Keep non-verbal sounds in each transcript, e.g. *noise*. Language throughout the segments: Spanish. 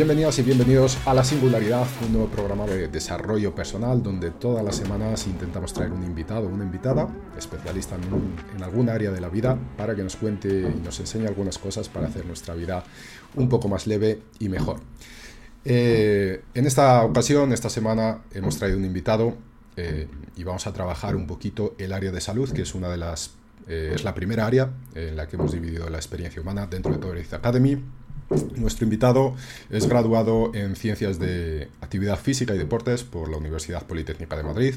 Bienvenidos y bienvenidos a La Singularidad, un nuevo programa de desarrollo personal donde todas las semanas intentamos traer un invitado o una invitada, especialista en, algún área de la vida, para que nos cuente y nos enseñe algunas cosas para hacer nuestra vida un poco más leve y mejor. Eh, en esta ocasión, esta semana, hemos traído un invitado eh, y vamos a trabajar un poquito el área de salud, que es una de las eh, es la primera área en la que hemos dividido la experiencia humana dentro de Tourist Academy nuestro invitado es graduado en Ciencias de Actividad Física y Deportes por la Universidad Politécnica de Madrid.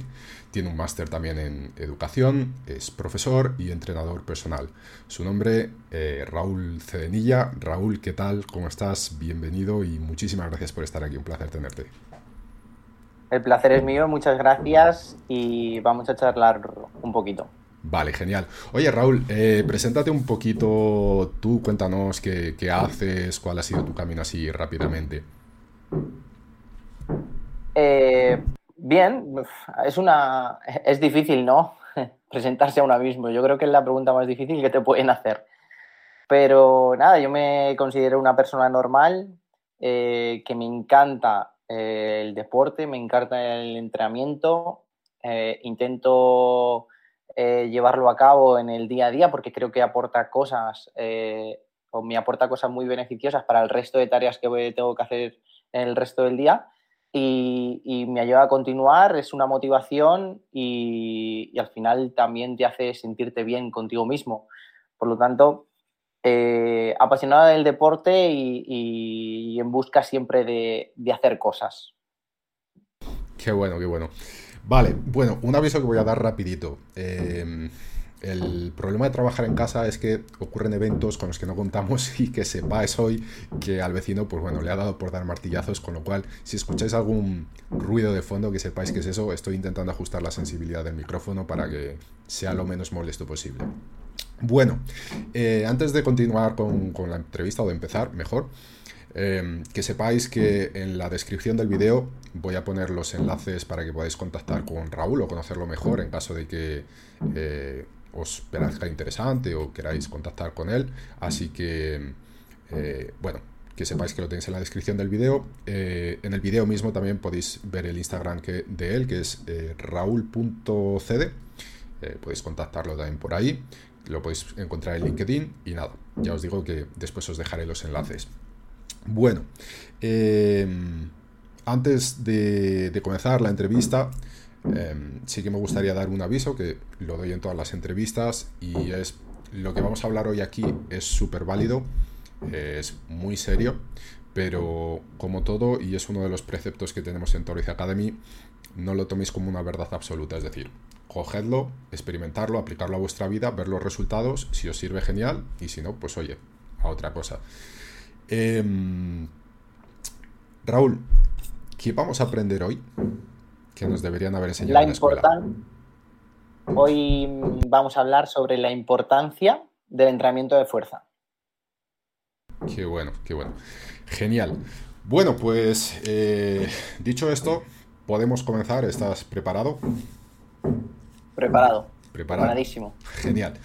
Tiene un máster también en Educación, es profesor y entrenador personal. Su nombre, eh, Raúl Cedenilla. Raúl, ¿qué tal? ¿Cómo estás? Bienvenido y muchísimas gracias por estar aquí. Un placer tenerte. El placer es mío, muchas gracias y vamos a charlar un poquito. Vale, genial. Oye, Raúl, eh, preséntate un poquito tú, cuéntanos qué, haces, cuál ha sido tu camino así rápidamente. Eh, bien, es una. es difícil, ¿no? *laughs* Presentarse a uno mismo. Yo creo que es la pregunta más difícil que te pueden hacer. Pero nada, yo me considero una persona normal, eh, que me encanta el deporte, me encanta el entrenamiento. intento eh, llevarlo a cabo en el día a día porque creo que aporta cosas eh, o me aporta cosas muy beneficiosas para el resto de tareas que tengo que hacer en el resto del día y, me ayuda a continuar, es una motivación y, al final también te hace sentirte bien contigo mismo. Por lo tanto, eh, apasionada del deporte y, en busca siempre de hacer cosas. Qué bueno, qué bueno. Vale, bueno, un aviso que voy a dar rapidito. Em, el problema de trabajar en casa es que ocurren eventos con los que no contamos *laughs* y que sepáis hoy que al vecino, pues bueno, le ha dado por dar martillazos, con lo cual, si escucháis algún ruido de fondo, que sepáis que es eso, estoy intentando ajustar la sensibilidad del micrófono para que sea lo menos molesto posible. Bueno, eh, antes de continuar con, con la entrevista o de empezar, mejor, Em, que sepáis que en la descripción del vídeo voy a poner los enlaces para que podáis contactar con Raúl o conocerlo mejor en caso de que eh, os parezca interesante o queráis contactar con él. Así que, eh, bueno, que sepáis que lo tenéis en la descripción del vídeo. Eh, en el vídeo mismo también podéis ver el Instagram que, de él, que es raúl.cd. podéis contactarlo también por ahí. Lo podéis encontrar en LinkedIn y nada, ya os digo que después os dejaré los enlaces. Bueno, em, antes de, comenzar la entrevista, em, sí que me gustaría dar un aviso que lo doy en todas las entrevistas y es lo que vamos a hablar hoy aquí es súper válido, es muy serio, pero como todo, y es uno de los preceptos que tenemos en Toriz Academy, no lo toméis como una verdad absoluta, es decir, cogedlo, experimentarlo, aplicarlo a vuestra vida, ver los resultados, si os sirve genial y si no, pues oye, a otra cosa. Em, Raúl, ¿qué vamos a aprender hoy? Que nos deberían haber enseñado en la escuela. Hoy vamos a hablar sobre la importancia del entrenamiento de fuerza. Qué bueno, qué bueno. Genial. Bueno, pues eh, dicho esto, podemos comenzar. ¿Estás preparado? Preparado. Preparado. Preparadísimo. Genial.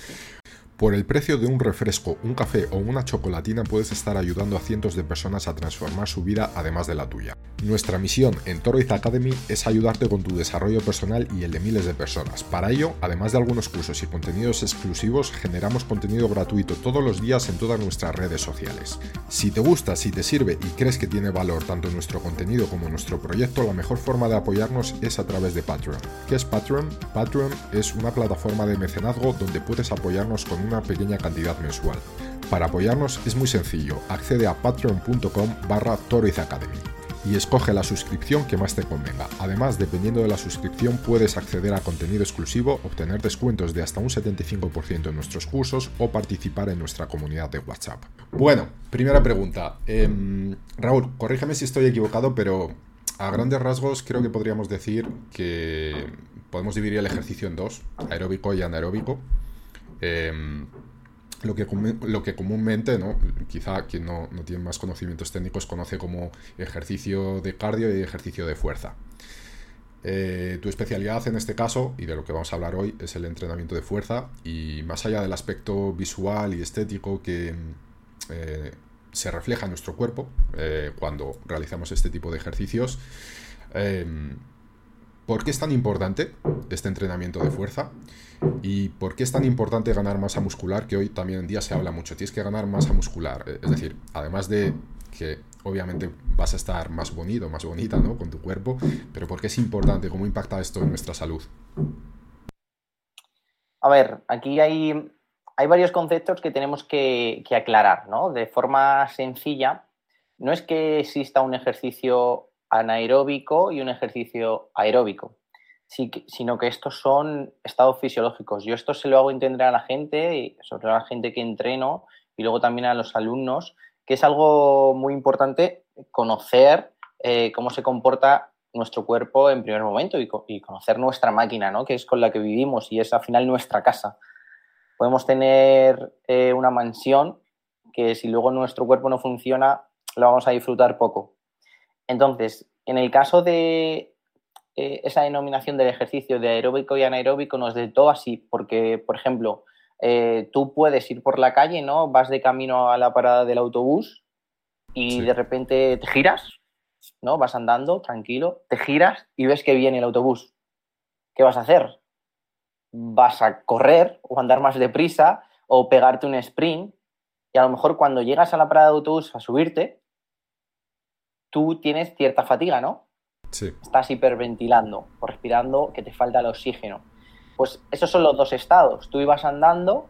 Por el precio de un refresco, un café o una chocolatina puedes estar ayudando a cientos de personas a transformar su vida además de la tuya. Nuestra misión en Toroiz Academy es ayudarte con tu desarrollo personal y el de miles de personas. Para ello, además de algunos cursos y contenidos exclusivos, generamos contenido gratuito todos los días en todas nuestras redes sociales. Si te gusta, si te sirve y crees que tiene valor tanto nuestro contenido como nuestro proyecto, la mejor forma de apoyarnos es a través de Patreon. ¿Qué es Patreon? Patreon es una plataforma de mecenazgo donde puedes apoyarnos con una pequeña cantidad mensual. Para apoyarnos es muy sencillo, accede a patreon.com barra Academy y escoge la suscripción que más te convenga. Además, dependiendo de la suscripción, puedes acceder a contenido exclusivo, obtener descuentos de hasta un 75% en nuestros cursos o participar en nuestra comunidad de WhatsApp. Bueno, primera pregunta. Em, Raúl, corrígeme si estoy equivocado, pero a grandes rasgos creo que podríamos decir que podemos dividir el ejercicio en dos, aeróbico y anaeróbico. Em, lo que, lo que comúnmente, ¿no? quizá quien no, tiene más conocimientos técnicos conoce como ejercicio de cardio y ejercicio de fuerza. Eh, tu especialidad en este caso, y de lo que vamos a hablar hoy, es el entrenamiento de fuerza y más allá del aspecto visual y estético que eh, se refleja en nuestro cuerpo eh, cuando realizamos este tipo de ejercicios, ¿por qué es tan importante este entrenamiento de fuerza? ¿Y por qué es tan importante ganar masa muscular? Que hoy también en día se habla mucho. Tienes que ganar masa muscular. Eh, es decir, además de que obviamente vas a estar más bonito, más bonita, ¿no? Con tu cuerpo, pero ¿por qué es importante? ¿Cómo impacta esto en nuestra salud? A ver, aquí hay, hay varios conceptos que tenemos que, que aclarar, ¿no? De forma sencilla, no es que exista un ejercicio anaeróbico y un ejercicio aeróbico sino que estos son estados fisiológicos. Yo esto se lo hago entender a la gente, sobre todo a la gente que entreno y luego también a los alumnos, que es algo muy importante conocer eh, cómo se comporta nuestro cuerpo en primer momento y, conocer nuestra máquina, ¿no? que es con la que vivimos y es al final nuestra casa. Podemos tener eh, una mansión que si luego nuestro cuerpo no funciona, lo vamos a disfrutar poco. Entonces, en el caso de eh, esa denominación del ejercicio de aeróbico y anaeróbico no es del todo así, porque, por ejemplo, eh, tú puedes ir por la calle, ¿no? Vas de camino a la parada del autobús y de repente te giras, ¿no? Vas andando tranquilo, te giras y ves que viene el autobús. ¿Qué vas a hacer? Vas a correr o andar más deprisa o pegarte un sprint y a lo mejor cuando llegas a la parada de autobús a subirte, tú tienes cierta fatiga, ¿no? Estás hiperventilando o respirando que te falta el oxígeno. Pues esos son los dos estados. Tú ibas andando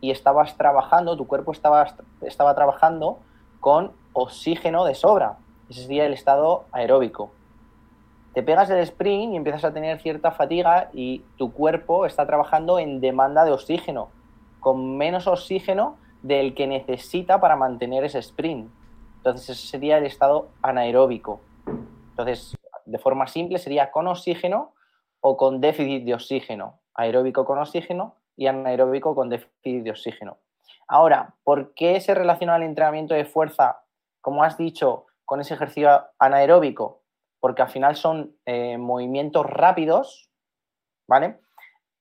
y estabas trabajando, tu cuerpo estaba, estaba trabajando con oxígeno de sobra. Ese sería el estado aeróbico. Te pegas el sprint y empiezas a tener cierta fatiga y tu cuerpo está trabajando en demanda de oxígeno, con menos oxígeno del que necesita para mantener ese sprint. Entonces ese sería el estado anaeróbico. Entonces, de forma simple sería con oxígeno o con déficit de oxígeno, aeróbico con oxígeno y anaeróbico con déficit de oxígeno. Ahora, ¿por qué se relaciona el entrenamiento de fuerza, como has dicho, con ese ejercicio anaeróbico? Porque al final son eh, movimientos rápidos, ¿vale?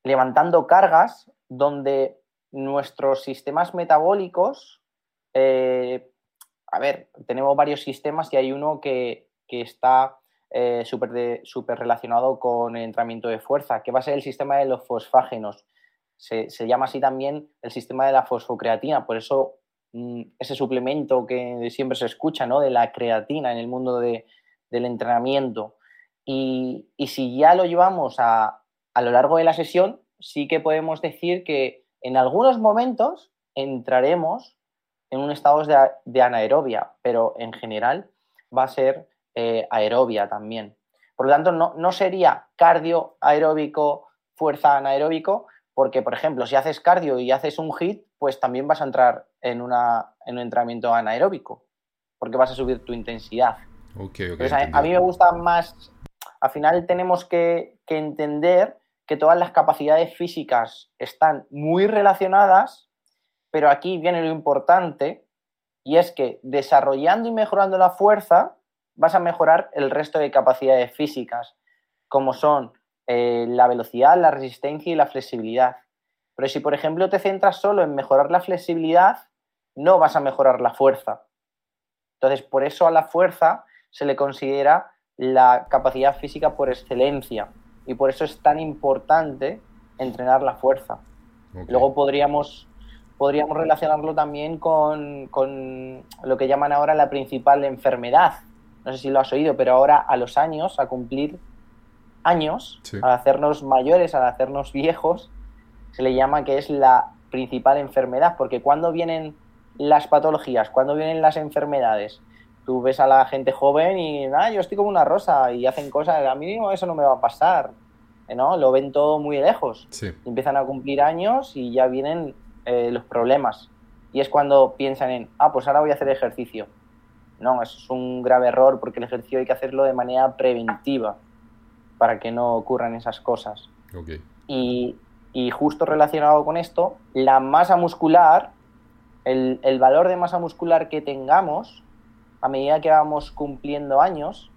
Levantando cargas donde nuestros sistemas metabólicos, eh, a ver, tenemos varios sistemas y hay uno que, que está eh, súper relacionado con el entrenamiento de fuerza, que va a ser el sistema de los fosfágenos. Se, llama así también el sistema de la fosfocreatina, por eso mm, ese suplemento que siempre se escucha, ¿no? De la creatina en el mundo del entrenamiento. Y, si ya lo llevamos a, lo largo de la sesión, sí que podemos decir que en algunos momentos entraremos en un estado de, de anaerobia, pero en general va a ser eh, aerobia también. Por lo tanto, no, sería cardio aeróbico, fuerza anaeróbico, porque, por ejemplo, si haces cardio y haces un hit, pues también vas a entrar en, una, en un entrenamiento anaeróbico, porque vas a subir tu intensidad. a, mí me gusta más, al final tenemos que, que entender que todas las capacidades físicas están muy relacionadas, pero aquí viene lo importante, y es que desarrollando y mejorando la fuerza, vas a mejorar el resto de capacidades físicas, como son eh, la velocidad, la resistencia y la flexibilidad. Pero si, por ejemplo, te centras solo en mejorar la flexibilidad, no vas a mejorar la fuerza. Entonces, por eso a la fuerza se le considera la capacidad física por excelencia y por eso es tan importante entrenar la fuerza. Luego podríamos, podríamos relacionarlo también con, con, lo que llaman ahora la principal enfermedad, no sé si lo has oído, pero ahora a los años, a cumplir años, al hacernos mayores, al hacernos viejos, se le llama que es la principal enfermedad, porque cuando vienen las patologías? ¿Cuándo vienen las enfermedades? Tú ves a la gente joven y, nada, yo estoy como una rosa y hacen cosas, a mí eso no me va a pasar, ¿no? Lo ven todo muy lejos. Empiezan a cumplir años y ya vienen eh, los problemas. Y es cuando piensan en, ah, pues ahora voy a hacer ejercicio. No, eso es un grave error porque el ejercicio hay que hacerlo de manera preventiva para que no ocurran esas cosas. Y, justo relacionado con esto, la masa muscular, el, el, valor de masa muscular que tengamos a medida que vamos cumpliendo años,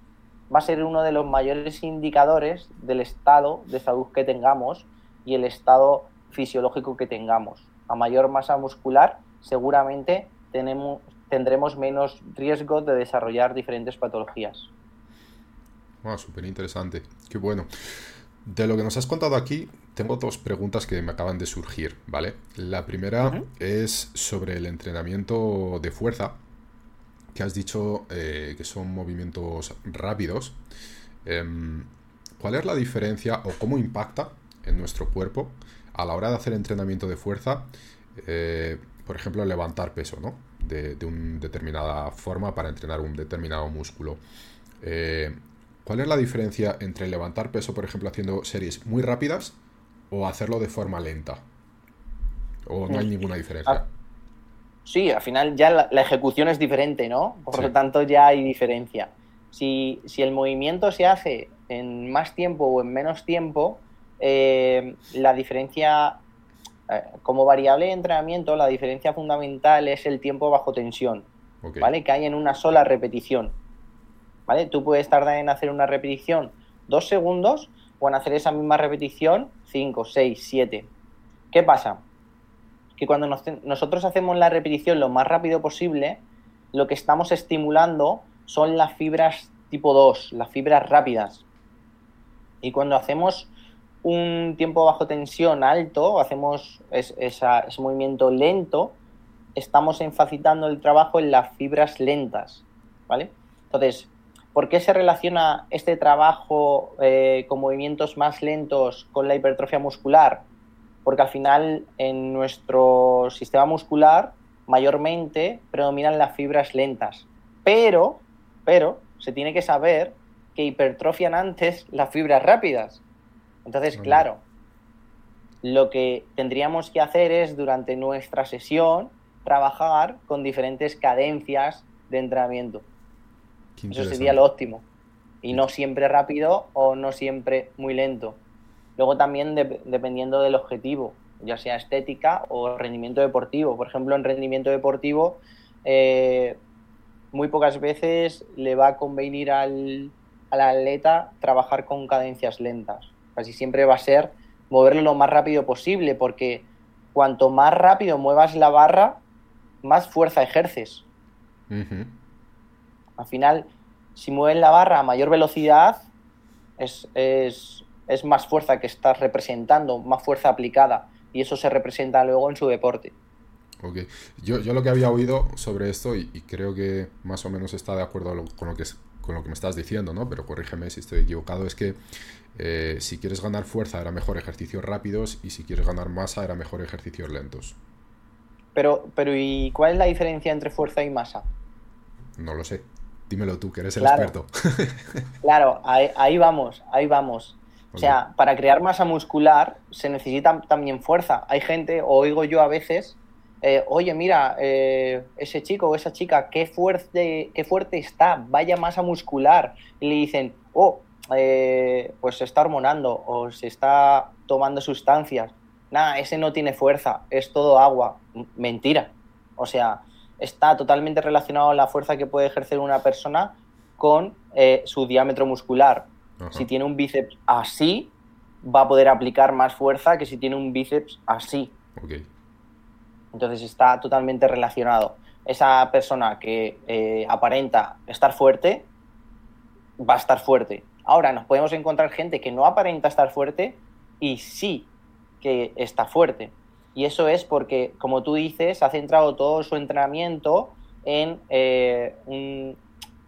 va a ser uno de los mayores indicadores del estado de salud que tengamos y el estado fisiológico que tengamos. A mayor masa muscular, seguramente tenemos, tendremos menos riesgo de desarrollar diferentes patologías. Wow, súper interesante. Qué bueno. De lo que nos has contado aquí, tengo dos preguntas que me acaban de surgir, ¿vale? La primera es sobre el entrenamiento de fuerza, que has dicho eh, que son movimientos rápidos. Em, ¿Cuál es la diferencia o cómo impacta en nuestro cuerpo a la hora de hacer entrenamiento de fuerza? Eh, por ejemplo, levantar peso, ¿no? De, de una determinada forma para entrenar un determinado músculo. Eh, ¿Cuál es la diferencia entre levantar peso, por ejemplo, haciendo series muy rápidas o hacerlo de forma lenta? ¿O no hay ninguna diferencia? Ah, sí, al final ya la, ejecución es diferente, ¿no? Por lo tanto, ya hay diferencia. Si, el movimiento se hace en más tiempo o en menos tiempo, eh, la diferencia, eh, como variable de entrenamiento, la diferencia fundamental es el tiempo bajo tensión, ¿vale? Que hay en una sola repetición. ¿vale? Tú puedes tardar en hacer una repetición dos segundos o en hacer esa misma repetición cinco, seis, siete. ¿Qué pasa? Que cuando nosotros hacemos la repetición lo más rápido posible, lo que estamos estimulando son las fibras tipo 2, las fibras rápidas. Y cuando hacemos un tiempo bajo tensión alto, hacemos ese movimiento lento, estamos enfacitando el trabajo en las fibras lentas, ¿vale? Entonces, ¿Por qué se relaciona este trabajo eh, con movimientos más lentos con la hipertrofia muscular? Porque al final en nuestro sistema muscular mayormente predominan las fibras lentas. Pero, pero, se tiene que saber que hipertrofian antes las fibras rápidas. Entonces, claro, lo que tendríamos que hacer es durante nuestra sesión trabajar con diferentes cadencias de entrenamiento. Eso sería lo óptimo. Y no siempre rápido o no siempre muy lento. Luego también dependiendo del objetivo, ya sea estética o rendimiento deportivo. Por ejemplo, en rendimiento deportivo, eh, muy pocas veces le va a convenir al, al, atleta trabajar con cadencias lentas. Casi siempre va a ser moverlo lo más rápido posible, porque cuanto más rápido muevas la barra, más fuerza ejerces. Al final, si mueves la barra a mayor velocidad, es, más fuerza que estás representando, más fuerza aplicada. Y eso se representa luego en su deporte. Ok. Yo, yo lo que había oído sobre esto, y, creo que más o menos está de acuerdo con lo que, con lo que me estás diciendo, ¿no? Pero corrígeme si estoy equivocado, es que eh, si quieres ganar fuerza era mejor ejercicios rápidos y si quieres ganar masa era mejor ejercicios lentos. Pero, pero ¿y cuál es la diferencia entre fuerza y masa? No lo sé. Dímelo tú, que eres el experto. *laughs* claro, ahí, vamos, ahí vamos. O sea, para crear masa muscular se necesita también fuerza. Hay gente, o oigo yo a veces, eh, oye, mira, eh, ese chico o esa chica, qué fuerte, qué fuerte está, vaya masa muscular. Y le dicen, oh, eh, pues se está hormonando o se está tomando sustancias. Nada, ese no tiene fuerza, es todo agua. Mentira. O sea, está totalmente relacionado la fuerza que puede ejercer una persona con su diámetro muscular. Si tiene un bíceps así, va a poder aplicar más fuerza que si tiene un bíceps así. Entonces está totalmente relacionado. Esa persona que eh, aparenta estar fuerte, va a estar fuerte. Ahora nos podemos encontrar gente que no aparenta estar fuerte y sí que está fuerte. Y eso es porque, como tú dices, ha centrado todo su entrenamiento en, eh, un,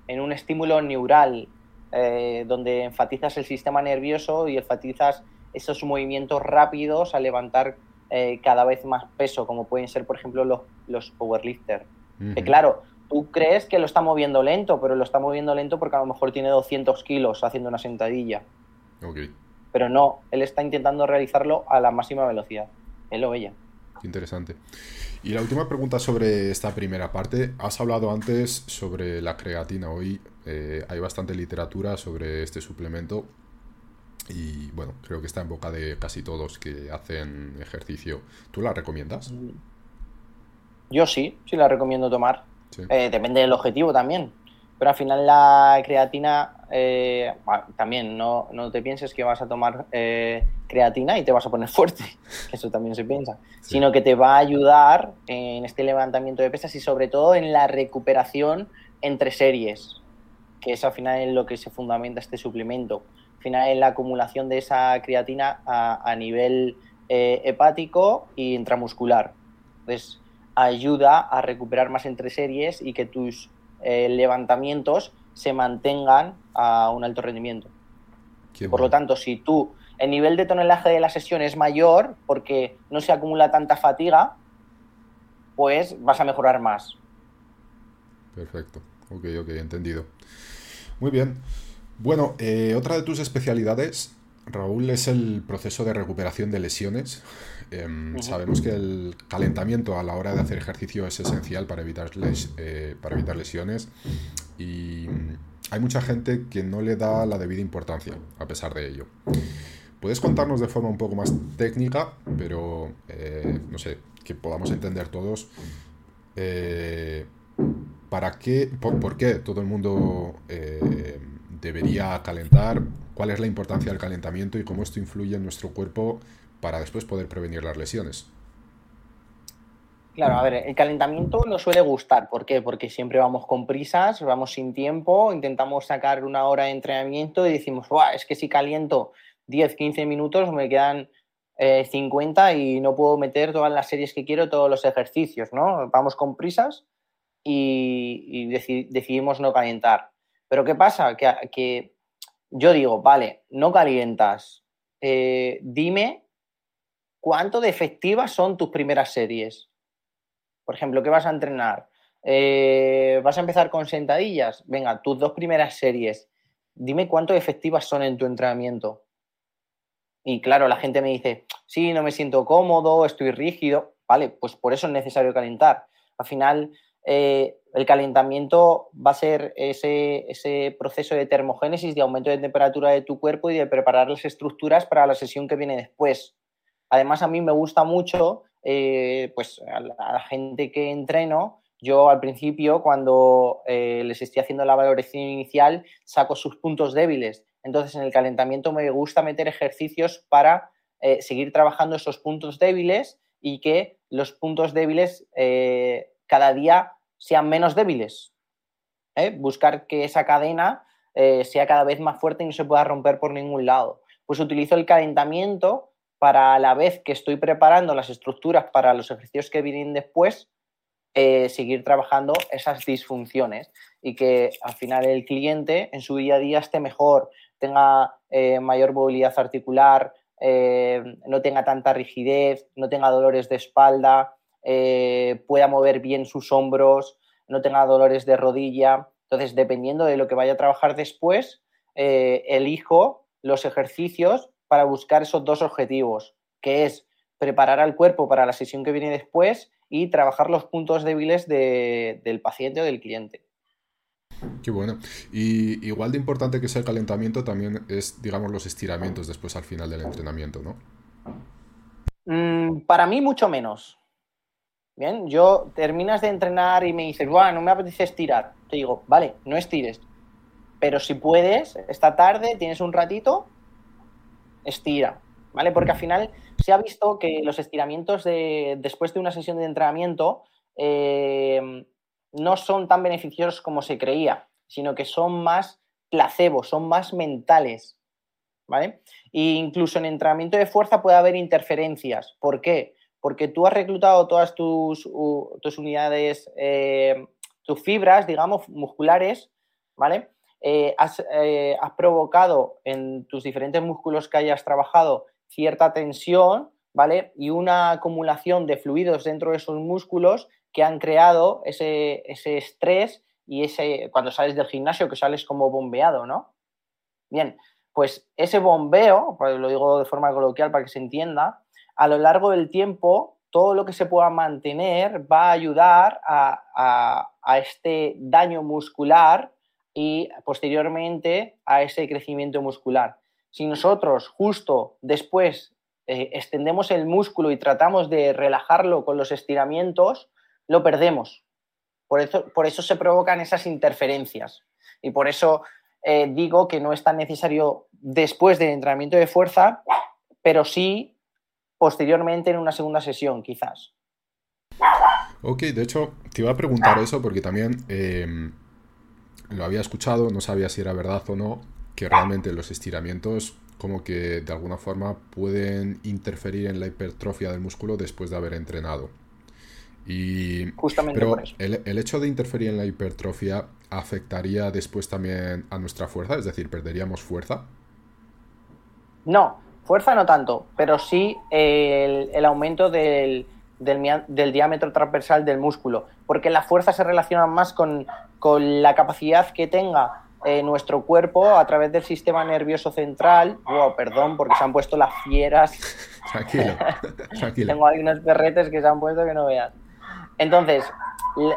en un, estímulo neural, eh, donde enfatizas el sistema nervioso y enfatizas esos movimientos rápidos a levantar eh, cada vez más peso, como pueden ser, por ejemplo, los, los powerlifters. Que claro, tú crees que lo está moviendo lento, pero lo está moviendo lento porque a lo mejor tiene 200 kilos haciendo una sentadilla. Pero no, él está intentando realizarlo a la máxima velocidad, él o ella. Interesante. Y la última pregunta sobre esta primera parte. Has hablado antes sobre la creatina. Hoy eh, hay bastante literatura sobre este suplemento. Y bueno, creo que está en boca de casi todos que hacen ejercicio. ¿Tú la recomiendas? Yo sí, sí la recomiendo tomar. Eh, depende del objetivo también. Pero al final la creatina, eh, también no, te pienses que vas a tomar eh, creatina y te vas a poner *laughs* fuerte, eso también se piensa, sino que te va a ayudar en este levantamiento de pesas y sobre todo en la recuperación entre series, que es al final en lo que se fundamenta este suplemento. Al final es la acumulación de esa creatina a, a nivel hepático y intramuscular. Entonces, ayuda a recuperar más entre series y que tus eh, levantamientos se mantengan a un alto rendimiento. Por lo tanto, si tú el nivel de tonelaje de la sesión es mayor porque no se acumula tanta fatiga, pues vas a mejorar más. Perfecto. Ok, ok, entendido. Muy bien. Bueno, eh, otra de tus especialidades, Raúl, es el proceso de recuperación de lesiones. Em, sabemos que el calentamiento a la hora de hacer ejercicio es esencial para evitar, eh, para evitar lesiones y hay mucha gente que no le da la debida importancia a pesar de ello. ¿Puedes contarnos de forma un poco más técnica, pero eh, no sé, que podamos entender todos eh, para qué, por, qué todo el mundo debería calentar, cuál es la importancia del calentamiento y cómo esto influye en nuestro cuerpo para después poder prevenir las lesiones. Claro, a ver, el calentamiento nos suele gustar. ¿Por qué? Porque siempre vamos con prisas, vamos sin tiempo, intentamos sacar una hora de entrenamiento y decimos, es que si caliento 10, 15 minutos me quedan 50 eh, y no puedo meter todas las series que quiero, todos los ejercicios, ¿no? Vamos con prisas y, decidimos no calentar. Pero ¿qué pasa? Que, yo digo, vale, no calientas, eh, dime ¿cuánto de efectivas son tus primeras series? Por ejemplo, ¿qué vas a entrenar? Eh, ¿Vas a empezar con sentadillas? Venga, tus dos primeras series, dime cuánto efectivas son en tu entrenamiento. Y claro, la gente me dice, sí, no me siento cómodo, estoy rígido. Vale, pues por eso es necesario calentar. Al final, eh, el calentamiento va a ser ese, proceso de termogénesis, de aumento de temperatura de tu cuerpo y de preparar las estructuras para la sesión que viene después. Además, a mí me gusta mucho, eh, pues a la, gente que entreno, yo al principio, cuando eh, les estoy haciendo la valoración inicial, saco sus puntos débiles. Entonces, en el calentamiento me gusta meter ejercicios para seguir trabajando esos puntos débiles y que los puntos débiles cada día sean menos débiles. Buscar que esa cadena sea cada vez más fuerte y no se pueda romper por ningún lado. Pues utilizo el calentamiento para a la vez que estoy preparando las estructuras para los ejercicios que vienen después, eh, seguir trabajando esas disfunciones y que al final el cliente en su día a día esté mejor, tenga eh, mayor movilidad articular, eh, no tenga tanta rigidez, no tenga dolores de espalda, pueda mover bien sus hombros, no tenga dolores de rodilla. Entonces, dependiendo de lo que vaya a trabajar después, elijo los ejercicios para buscar esos dos objetivos, que es preparar al cuerpo para la sesión que viene después y trabajar los puntos débiles del paciente o del cliente. Qué bueno. Y igual de importante que es el calentamiento también es, digamos, los estiramientos después al final del entrenamiento, ¿no? Mm, para mí mucho menos. Bien, yo terminas de entrenar y me dices, bueno, no me apetece estirar. Te digo, vale, no estires. Pero si puedes, esta tarde tienes un ratito, estira, ¿vale? Porque al final se ha visto que los estiramientos de, después de una sesión de entrenamiento eh, no son tan beneficiosos como se creía, sino que son más placebo, son más mentales, ¿vale? E incluso en entrenamiento de fuerza puede haber interferencias. ¿Por qué? Porque tú has reclutado todas tus, tus unidades, eh, tus fibras, digamos, musculares, ¿vale? Eh, eh, has, provocado en tus diferentes músculos que hayas trabajado cierta tensión ¿vale? Y una acumulación de fluidos dentro de esos músculos que han creado ese, ese estrés y ese, cuando sales del gimnasio, que sales como bombeado, ¿no? Bien, pues ese bombeo, pues lo digo de forma coloquial para que se entienda, a lo largo del tiempo, todo lo que se pueda mantener va a ayudar a, este daño muscular y posteriormente a ese crecimiento muscular. Si nosotros justo después eh, extendemos el músculo y tratamos de relajarlo con los estiramientos, lo perdemos. Por eso, por eso se provocan esas interferencias. Y por eso eh, digo que no es tan necesario después del entrenamiento de fuerza, pero sí posteriormente en una segunda sesión, quizás. Ok, de hecho, te iba a preguntar eso porque también em, lo había escuchado, no sabía si era verdad o no, que realmente los estiramientos como que de alguna forma pueden interferir en la hipertrofia del músculo después de haber entrenado. Y, Justamente pero por eso. El, hecho de interferir en la hipertrofia afectaría después también a nuestra fuerza, es decir, perderíamos fuerza. No, fuerza no tanto, pero sí el, aumento del, diámetro transversal del músculo, porque la fuerza se relaciona más con, con la capacidad que tenga eh, nuestro cuerpo a través del sistema nervioso central. Wow, perdón, porque se han puesto las fieras. *laughs* tranquilo, *laughs* tranquilo. Tengo ahí unos perretes que se han puesto que no veas. Entonces,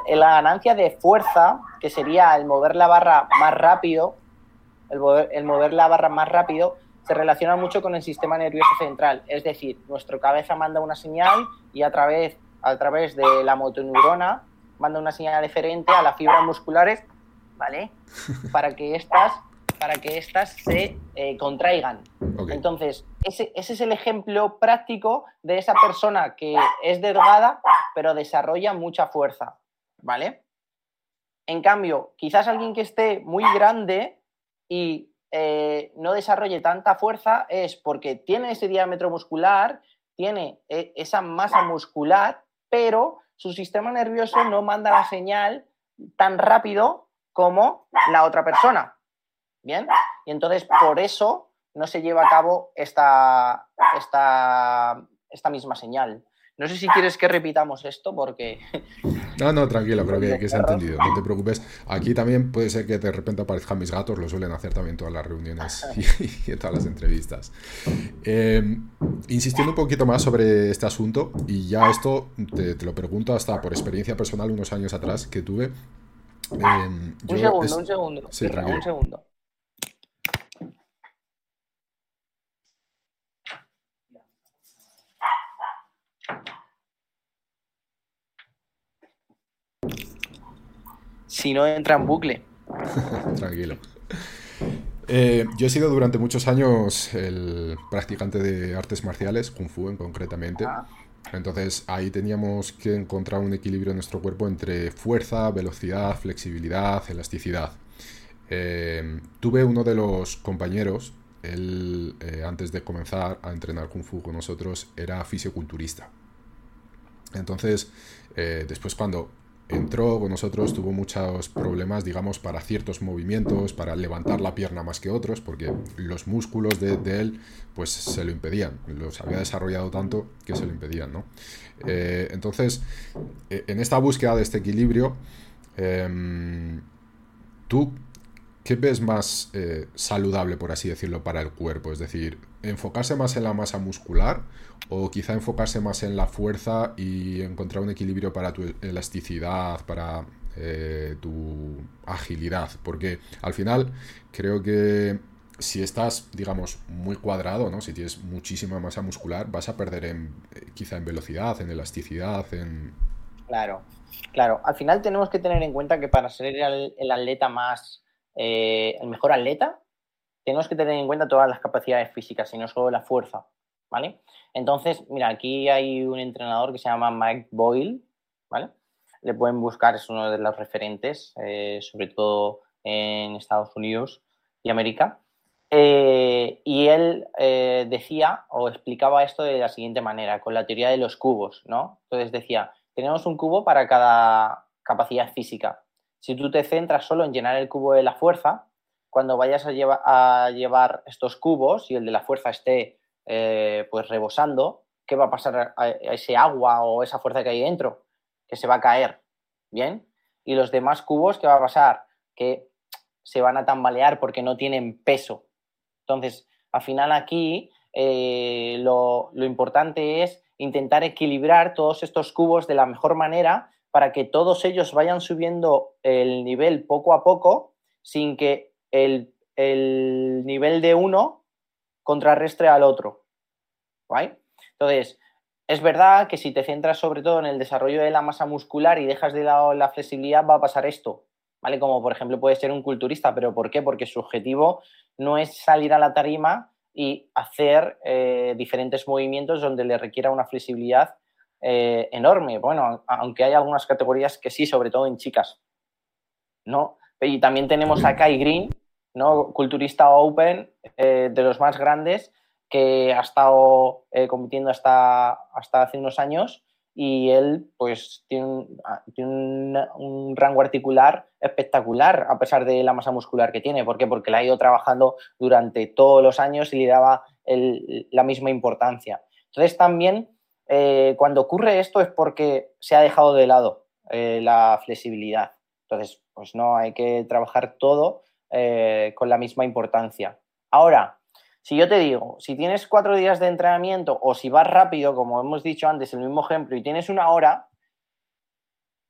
la ganancia de fuerza, que sería el mover la barra más rápido, el mover, la barra más rápido, se relaciona mucho con el sistema nervioso central. Es decir, nuestra cabeza manda una señal y a través, a través de la motoneurona manda una señal diferente a las fibras musculares ¿vale? *laughs* Para que estas, para que estas se eh, contraigan. Entonces, ese, ese, es el ejemplo práctico de esa persona que es delgada, pero desarrolla mucha fuerza, ¿vale? En cambio, quizás alguien que esté muy grande y eh, no desarrolle tanta fuerza es porque tiene ese diámetro muscular, tiene eh, esa masa muscular, pero su sistema nervioso no manda la señal tan rápido como la otra persona. ¿Bien? Y entonces por eso no se lleva a cabo esta, esta, esta misma señal. No sé si quieres que repitamos esto porque... No, no, tranquilo, creo que, se ha entendido, no te preocupes. Aquí también puede ser que de repente aparezcan mis gatos, lo suelen hacer también todas las reuniones *laughs* y, en todas las entrevistas. Em, insistiendo un poquito más sobre este asunto, y ya esto te, te, lo pregunto hasta por experiencia personal unos años atrás que tuve, un segundo, un segundo. Sí, un segundo. Si no entra en bucle. *laughs* Tranquilo. Eh, yo he sido durante muchos años el practicante de artes marciales, Kung Fu en concretamente. Ah. Entonces ahí teníamos que encontrar un equilibrio en nuestro cuerpo entre fuerza, velocidad, flexibilidad, elasticidad. Eh, tuve uno de los compañeros, él eh, antes de comenzar a entrenar kung fu con nosotros era fisioculturista. Entonces, eh, después cuando entró con nosotros, tuvo muchos problemas, digamos, para ciertos movimientos, para levantar la pierna más que otros, porque los músculos de, él, pues se lo impedían. Los había desarrollado tanto que se lo impedían, ¿no? Eh, entonces, e, en esta búsqueda de este equilibrio, em, tú ¿qué ves más eh, saludable, por así decirlo, para el cuerpo? Es decir, enfocarse más en la masa muscular o quizá enfocarse más en la fuerza y encontrar un equilibrio para tu elasticidad, para eh, tu agilidad. Porque al final creo que si estás, digamos, muy cuadrado, ¿no? Si tienes muchísima masa muscular, vas a perder en, eh, quizá en velocidad, en elasticidad, en... Claro, claro. Al final tenemos que tener en cuenta que para ser el atleta más eh, el mejor atleta, tenemos que tener en cuenta todas las capacidades físicas y no solo la fuerza, ¿vale? Entonces, mira, aquí hay un entrenador que se llama Mike Boyle, ¿vale? Le pueden buscar, es uno de los referentes, eh, sobre todo en Estados Unidos y América. Eh, y él decía o explicaba esto de la siguiente manera, con la teoría de los cubos, ¿no? Entonces decía, tenemos un cubo para cada capacidad física. Si tú te centras solo en llenar el cubo de la fuerza, cuando vayas a, llevar estos cubos y el de la fuerza esté eh, pues rebosando, ¿qué va a pasar a ese agua o esa fuerza que hay dentro? Que se va a caer, ¿bien? Y los demás cubos, ¿qué va a pasar? Que se van a tambalear porque no tienen peso. Entonces, al final aquí eh, lo, importante es intentar equilibrar todos estos cubos de la mejor manera para que todos ellos vayan subiendo el nivel poco a poco sin que el, nivel de uno contrarrestre al otro. Entonces, es verdad que si te centras sobre todo en el desarrollo de la masa muscular y dejas de lado la flexibilidad, va a pasar esto. ¿Vale? Como por ejemplo puede ser un culturista, pero ¿por qué? Porque su objetivo no es salir a la tarima y hacer eh, diferentes movimientos donde le requiera una flexibilidad eh, enorme. Bueno, aunque hay algunas categorías que sí, sobre todo en chicas. ¿no? Y también tenemos a Kai Green, ¿no? culturista open, eh, de los más grandes, que ha estado compitiendo hasta, hasta hace unos años y él pues tiene, ah, un, rango articular espectacular a pesar de la masa muscular que tiene. ¿Por qué? Porque la ha ido trabajando durante todos los años y le daba la misma importancia. Entonces también eh, cuando ocurre esto es porque se ha dejado de lado eh, la flexibilidad. Entonces, pues no, hay que trabajar todo eh, con la misma importancia. Ahora, si yo te digo, si tienes cuatro días de entrenamiento o si vas rápido, como hemos dicho antes, el mismo ejemplo, y tienes una hora,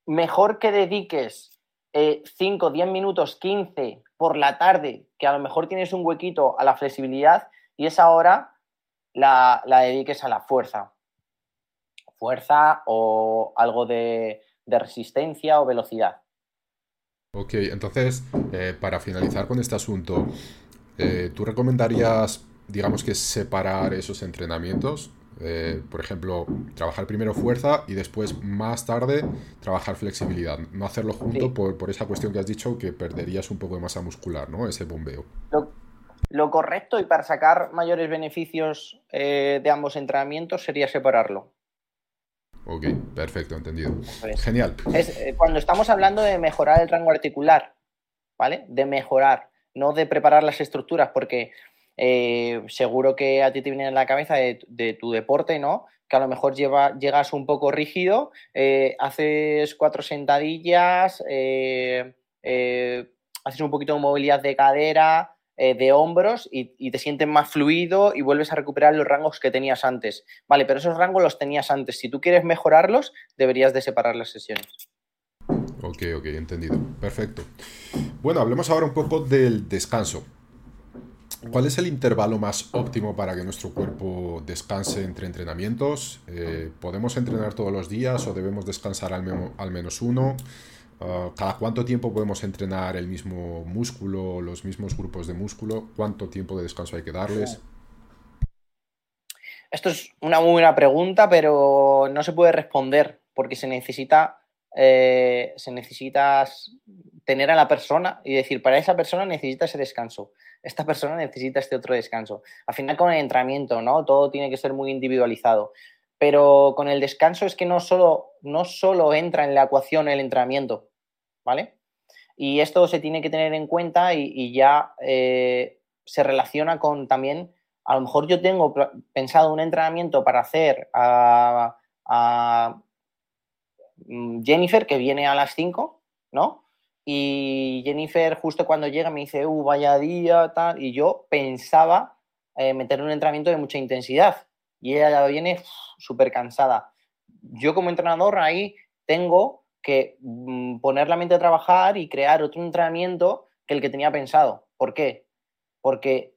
mejor que dediques 5, eh, 10 minutos, 15 por la tarde, que a lo mejor tienes un huequito a la flexibilidad y esa hora la, dediques a la fuerza. Fuerza o algo de, resistencia o velocidad. Ok, entonces, eh, para finalizar con este asunto, eh, ¿Tú recomendarías, digamos que separar esos entrenamientos? Eh, por ejemplo, trabajar primero fuerza y después, más tarde, trabajar flexibilidad. No hacerlo junto por, esa cuestión que has dicho que perderías un poco de masa muscular, ¿no? Ese bombeo. Lo, correcto y para sacar mayores beneficios de ambos entrenamientos sería separarlo. Ok, perfecto, entendido. Genial. cuando estamos hablando de mejorar el rango articular, ¿vale? De mejorar no de preparar las estructuras, porque eh, seguro que a ti te viene en la cabeza de, tu deporte, ¿no? Que a lo mejor llegas un poco rígido, eh, haces cuatro sentadillas, eh, haces un poquito de movilidad de cadera, de hombros y, y, te sientes más fluido y vuelves a recuperar los rangos que tenías antes. Vale, pero esos rangos los tenías antes. Si tú quieres mejorarlos, deberías de separar las sesiones. Ok, ok, entendido. Perfecto. Bueno, hablemos ahora un poco del descanso. ¿Cuál es el intervalo más óptimo para que nuestro cuerpo descanse entre entrenamientos? Eh, ¿Podemos entrenar todos los días o debemos descansar al, menos uno? Ah, ¿Cada cuánto tiempo podemos entrenar el mismo músculo, los mismos grupos de músculo? ¿Cuánto tiempo de descanso hay que darles? Esto es una muy buena pregunta, pero no se puede responder porque se necesita eh, se necesitas tener a la persona y decir, para esa persona necesita ese descanso, esta persona necesita este otro descanso. Al final con el entrenamiento, ¿no? Todo tiene que ser muy individualizado. Pero con el descanso es que no solo, no solo entra en la ecuación el entrenamiento, Y esto se tiene que tener en cuenta y, ya eh, se relaciona con también, a lo mejor yo tengo pensado un entrenamiento para hacer a Mm, Jennifer, que viene a las 5, ¿no? Y Jennifer justo cuando llega me dice, uh, vaya día, tal, y yo pensaba eh, meter un entrenamiento de mucha intensidad y ella ya viene súper cansada. Yo como entrenador ahí tengo que mm, poner la mente a trabajar y crear otro entrenamiento que el que tenía pensado. ¿Por qué? Porque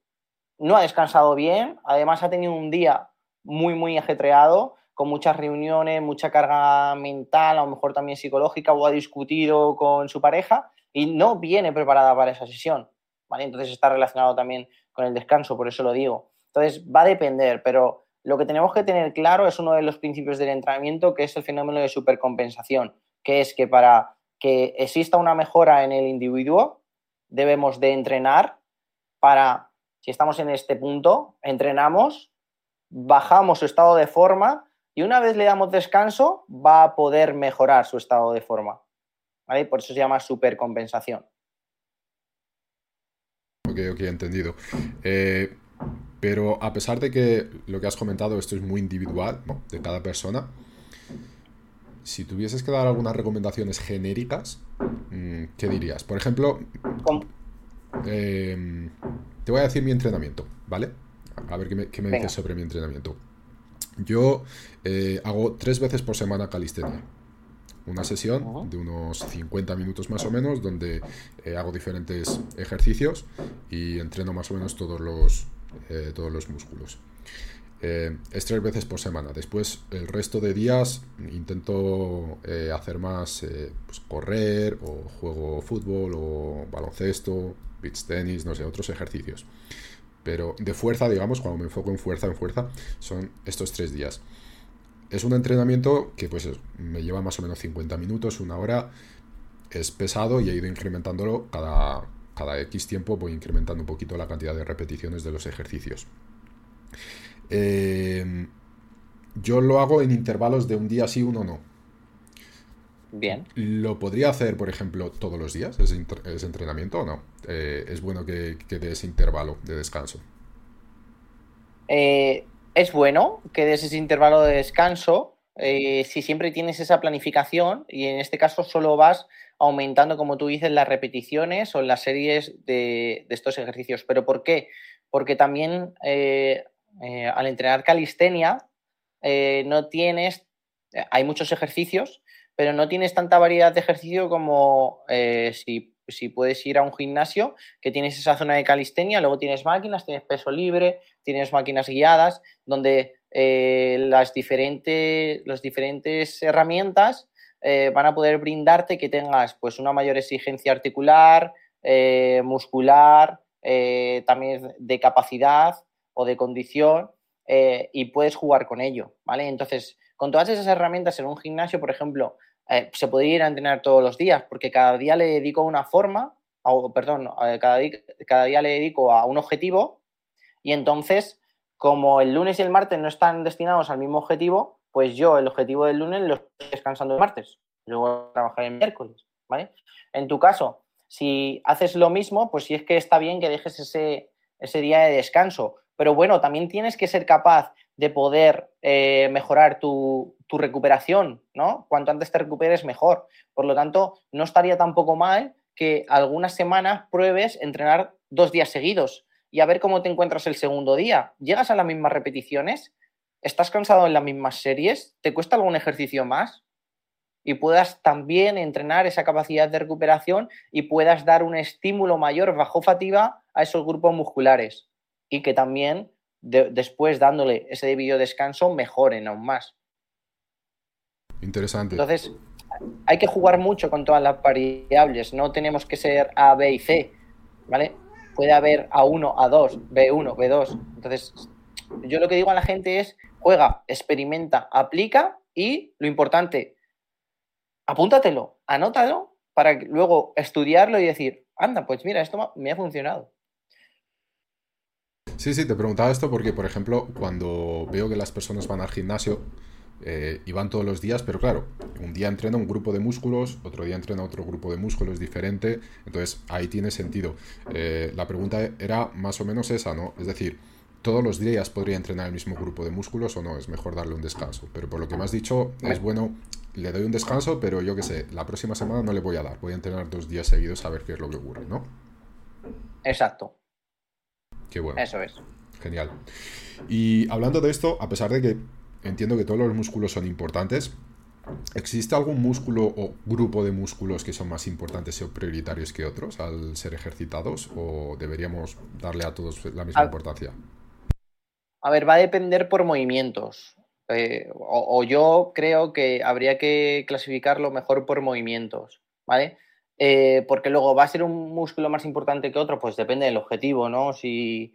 no ha descansado bien, además ha tenido un día muy, muy ajetreado, con muchas reuniones, mucha carga mental, a lo mejor también psicológica, o ha discutido con su pareja y no viene preparada para esa sesión. ¿vale? Entonces está relacionado también con el descanso, por eso lo digo. Entonces va a depender, pero lo que tenemos que tener claro es uno de los principios del entrenamiento, que es el fenómeno de supercompensación, que es que para que exista una mejora en el individuo, debemos de entrenar para, si estamos en este punto, entrenamos, bajamos su estado de forma y una vez le damos descanso, va a poder mejorar su estado de forma. Por eso se llama supercompensación. Ok, ok, entendido. Eh, Pero a pesar de que lo que has comentado, esto es muy individual, De cada persona, si tuvieses que dar algunas recomendaciones genéricas, mm, ¿qué dirías? Por ejemplo, em, te voy a decir mi entrenamiento, ¿vale? A ver qué me, dices sobre mi entrenamiento. Yo eh, hago tres veces por semana calistenia. Una sesión de unos 50 minutos más o menos, donde eh, hago diferentes ejercicios y entreno más o menos todos los, eh, todos los músculos. Es tres veces por semana. Después, el resto de días intento hacer más pues, correr o juego fútbol o baloncesto, beach tenis, no sé, otros ejercicios. Pero de fuerza, digamos, cuando me enfoco en fuerza, en fuerza, son estos tres días. Es un entrenamiento que pues me lleva más o menos 50 minutos, una hora. Es pesado y he ido incrementándolo cada, cada X tiempo, voy incrementando un poquito la cantidad de repeticiones de los ejercicios. Eh, yo lo hago en intervalos de un día sí, uno no. Bien. ¿Lo podría hacer, por ejemplo, todos los días, ese, entrenamiento o no? Eh, ¿Es bueno que, que dé ese intervalo de descanso? Eh, es bueno que des ese intervalo de descanso eh, si siempre tienes esa planificación y en este caso solo vas aumentando, como tú dices, las repeticiones o las series de, estos ejercicios. ¿Pero por qué? Porque también al entrenar calistenia no tienes, hay muchos ejercicios pero no tienes tanta variedad de ejercicio como eh, si, puedes ir a un gimnasio, que tienes esa zona de calistenia, luego tienes máquinas, tienes peso libre, tienes máquinas guiadas, donde eh, las, diferentes, diferentes herramientas eh, van a poder brindarte que tengas pues, una mayor exigencia articular, muscular, también de capacidad o de condición, y puedes jugar con ello, ¿vale? Entonces, con todas esas herramientas en un gimnasio, por ejemplo, eh, se podría ir a entrenar todos los días, porque cada día le dedico una forma, o, perdón, eh, cada, día, le dedico a un objetivo, y entonces, como el lunes y el martes no están destinados al mismo objetivo, pues yo el objetivo del lunes lo estoy descansando el martes, luego trabajar el miércoles, ¿vale? En tu caso, si haces lo mismo, pues sí es que está bien que dejes ese día de descanso, pero bueno, también tienes que ser capaz de poder eh, mejorar tu, recuperación, ¿no? Cuanto antes te recuperes, mejor. Por lo tanto, no estaría tampoco mal que algunas semanas pruebes entrenar dos días seguidos y a ver cómo te encuentras el segundo día. ¿Llegas a las mismas repeticiones? ¿Estás cansado en las mismas series? ¿Te cuesta algún ejercicio más? Y puedas también entrenar esa capacidad de recuperación y puedas dar un estímulo mayor bajo fatiga a esos grupos musculares y que también después dándole ese debido descanso mejoren aún más. Interesante. Entonces, hay que jugar mucho con todas las variables, no tenemos que ser A, B y C, ¿vale? Puede haber A1, A2, B1, B2. Entonces, yo lo que digo a la gente es, juega, experimenta, aplica y lo importante, apúntatelo, anótalo para luego estudiarlo y decir, anda, pues mira, esto me ha funcionado. Sí, sí, te preguntaba esto porque, por ejemplo, cuando veo que las personas van al gimnasio eh, y van todos los días, pero claro, un día entrena un grupo de músculos, otro día entrena otro grupo de músculos diferente, entonces ahí tiene sentido. Eh, la pregunta era más o menos esa, ¿no? Es decir, todos los días podría entrenar el mismo grupo de músculos o no, es mejor darle un descanso. Pero por lo que me has dicho, es bueno, le doy un descanso, pero yo qué sé, la próxima semana no le voy a dar, voy a entrenar dos días seguidos a ver qué es lo que ocurre, ¿no? Exacto. Qué bueno. Eso es. Genial. Y hablando de esto, a pesar de que entiendo que todos los músculos son importantes, ¿existe algún músculo o grupo de músculos que son más importantes o prioritarios que otros al ser ejercitados? ¿O deberíamos darle a todos la misma importancia? A ver, va a depender por movimientos. Eh, o, yo creo que habría que clasificarlo mejor por movimientos, ¿vale? Eh, porque luego va a ser un músculo más importante que otro, pues depende del objetivo, ¿no? Si,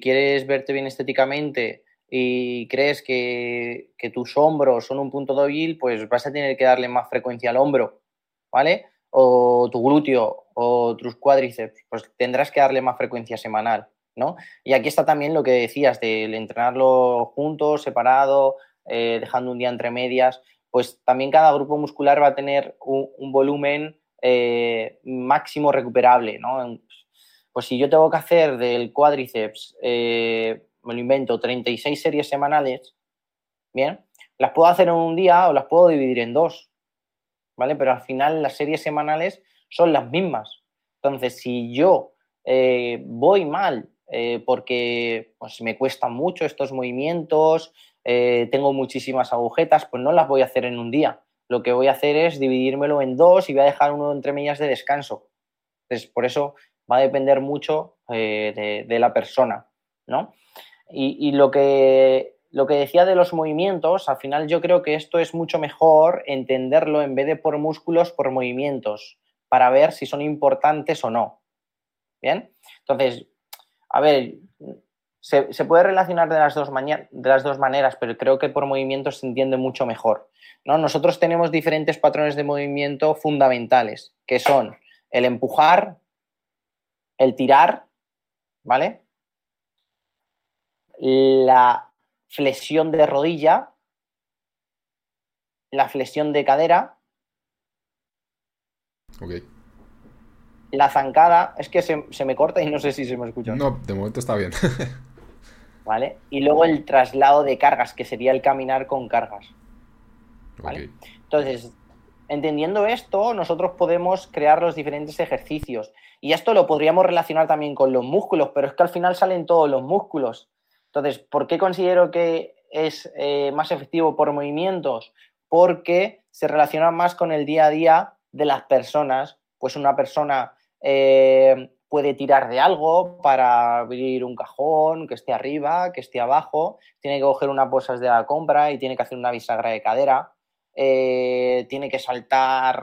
quieres verte bien estéticamente y crees que, tus hombros son un punto débil, pues vas a tener que darle más frecuencia al hombro, ¿vale? O tu glúteo o tus cuádriceps, pues tendrás que darle más frecuencia semanal, ¿no? Y aquí está también lo que decías del entrenarlo juntos, separado, eh, dejando un día entre medias, pues también cada grupo muscular va a tener un volumen eh, máximo recuperable, ¿no? Pues si yo tengo que hacer del cuádriceps, eh, me lo invento, 36 series semanales, bien, las puedo hacer en un día o las puedo dividir en dos, ¿vale? Pero al final las series semanales son las mismas. Entonces, si yo eh, voy mal eh, porque pues, me cuestan mucho estos movimientos, tengo muchísimas agujetas, pues no las voy a hacer en un día. Lo que voy a hacer es dividírmelo en dos y voy a dejar uno entre millas de descanso. Entonces, por eso va a depender mucho de, la persona, ¿no? y, lo que lo que decía de los movimientos, al final yo creo que esto es mucho mejor entenderlo en vez de por músculos, por movimientos, para ver si son importantes o no. Bien, entonces, a ver, se, puede relacionar de las, dos de las dos maneras, pero creo que por movimientos se entiende mucho mejor. ¿no? Nosotros tenemos diferentes patrones de movimiento fundamentales, que son el empujar, el tirar, ¿vale? La flexión de rodilla, la flexión de cadera. La zancada, es que se, me corta y no sé si se me escucha. No, de momento está bien. *laughs* ¿Vale? Y luego el traslado de cargas, que sería el caminar con cargas. Entonces, entendiendo esto, nosotros podemos crear los diferentes ejercicios. Y esto lo podríamos relacionar también con los músculos, pero es que al final salen todos los músculos. Entonces, ¿por qué considero que es eh, más efectivo por movimientos? Porque se relaciona más con el día a día de las personas. Pues una persona eh, puede tirar de algo para abrir un cajón, que esté arriba, que esté abajo, tiene que coger una posas de la compra y tiene que hacer una bisagra de cadera. Eh, tiene que saltar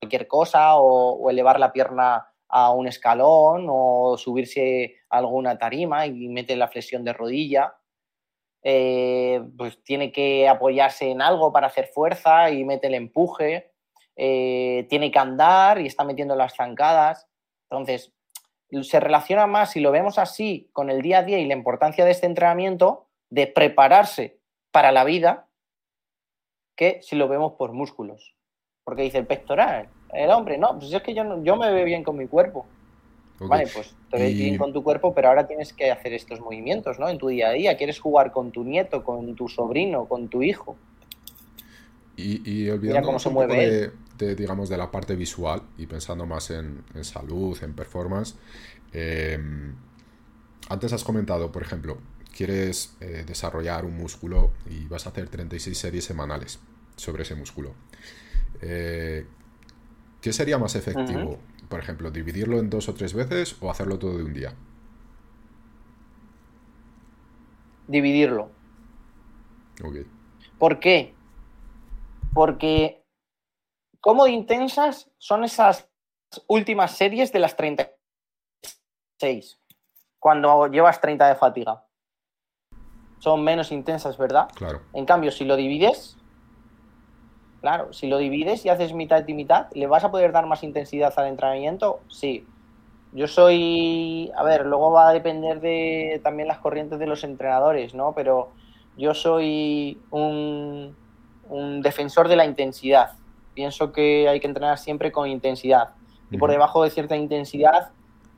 cualquier cosa o elevar la pierna a un escalón o subirse a alguna tarima y mete la flexión de rodilla. Eh, pues tiene que apoyarse en algo para hacer fuerza y mete el empuje. Eh, tiene que andar y está metiendo las zancadas. Entonces, se relaciona más, si lo vemos así, con el día a día y la importancia de este entrenamiento, de prepararse para la vida, que si lo vemos por músculos. Porque dice el pectoral, el hombre, no, pues es que yo, yo me veo bien con mi cuerpo. Vale, pues te ves bien con tu cuerpo, pero ahora tienes que hacer estos movimientos, ¿no? En tu día a día. Quieres jugar con tu nieto, con tu sobrino, con tu hijo. Y, y olvidándonos un poco de, digamos, de la parte visual y pensando más en, salud, en performance. Em, antes has comentado, por ejemplo, quieres eh, desarrollar un músculo y vas a hacer 36 series semanales sobre ese músculo. Eh, ¿Qué sería más efectivo? Por ejemplo, dividirlo en dos o tres veces o hacerlo todo de un día. Dividirlo. Ok. ¿Por qué? Porque ¿cómo de intensas son esas últimas series de las 36? Cuando llevas 30 de fatiga. Son menos intensas, ¿verdad? Claro. En cambio, si lo divides, Claro, si lo divides y haces mitad y mitad, ¿le vas a poder dar más intensidad al entrenamiento? Sí. Yo soy, a ver, luego va a depender de también las corrientes de los entrenadores, ¿no? Pero yo soy un, defensor de la intensidad. Pienso que hay que entrenar siempre con intensidad. Y por debajo de cierta intensidad,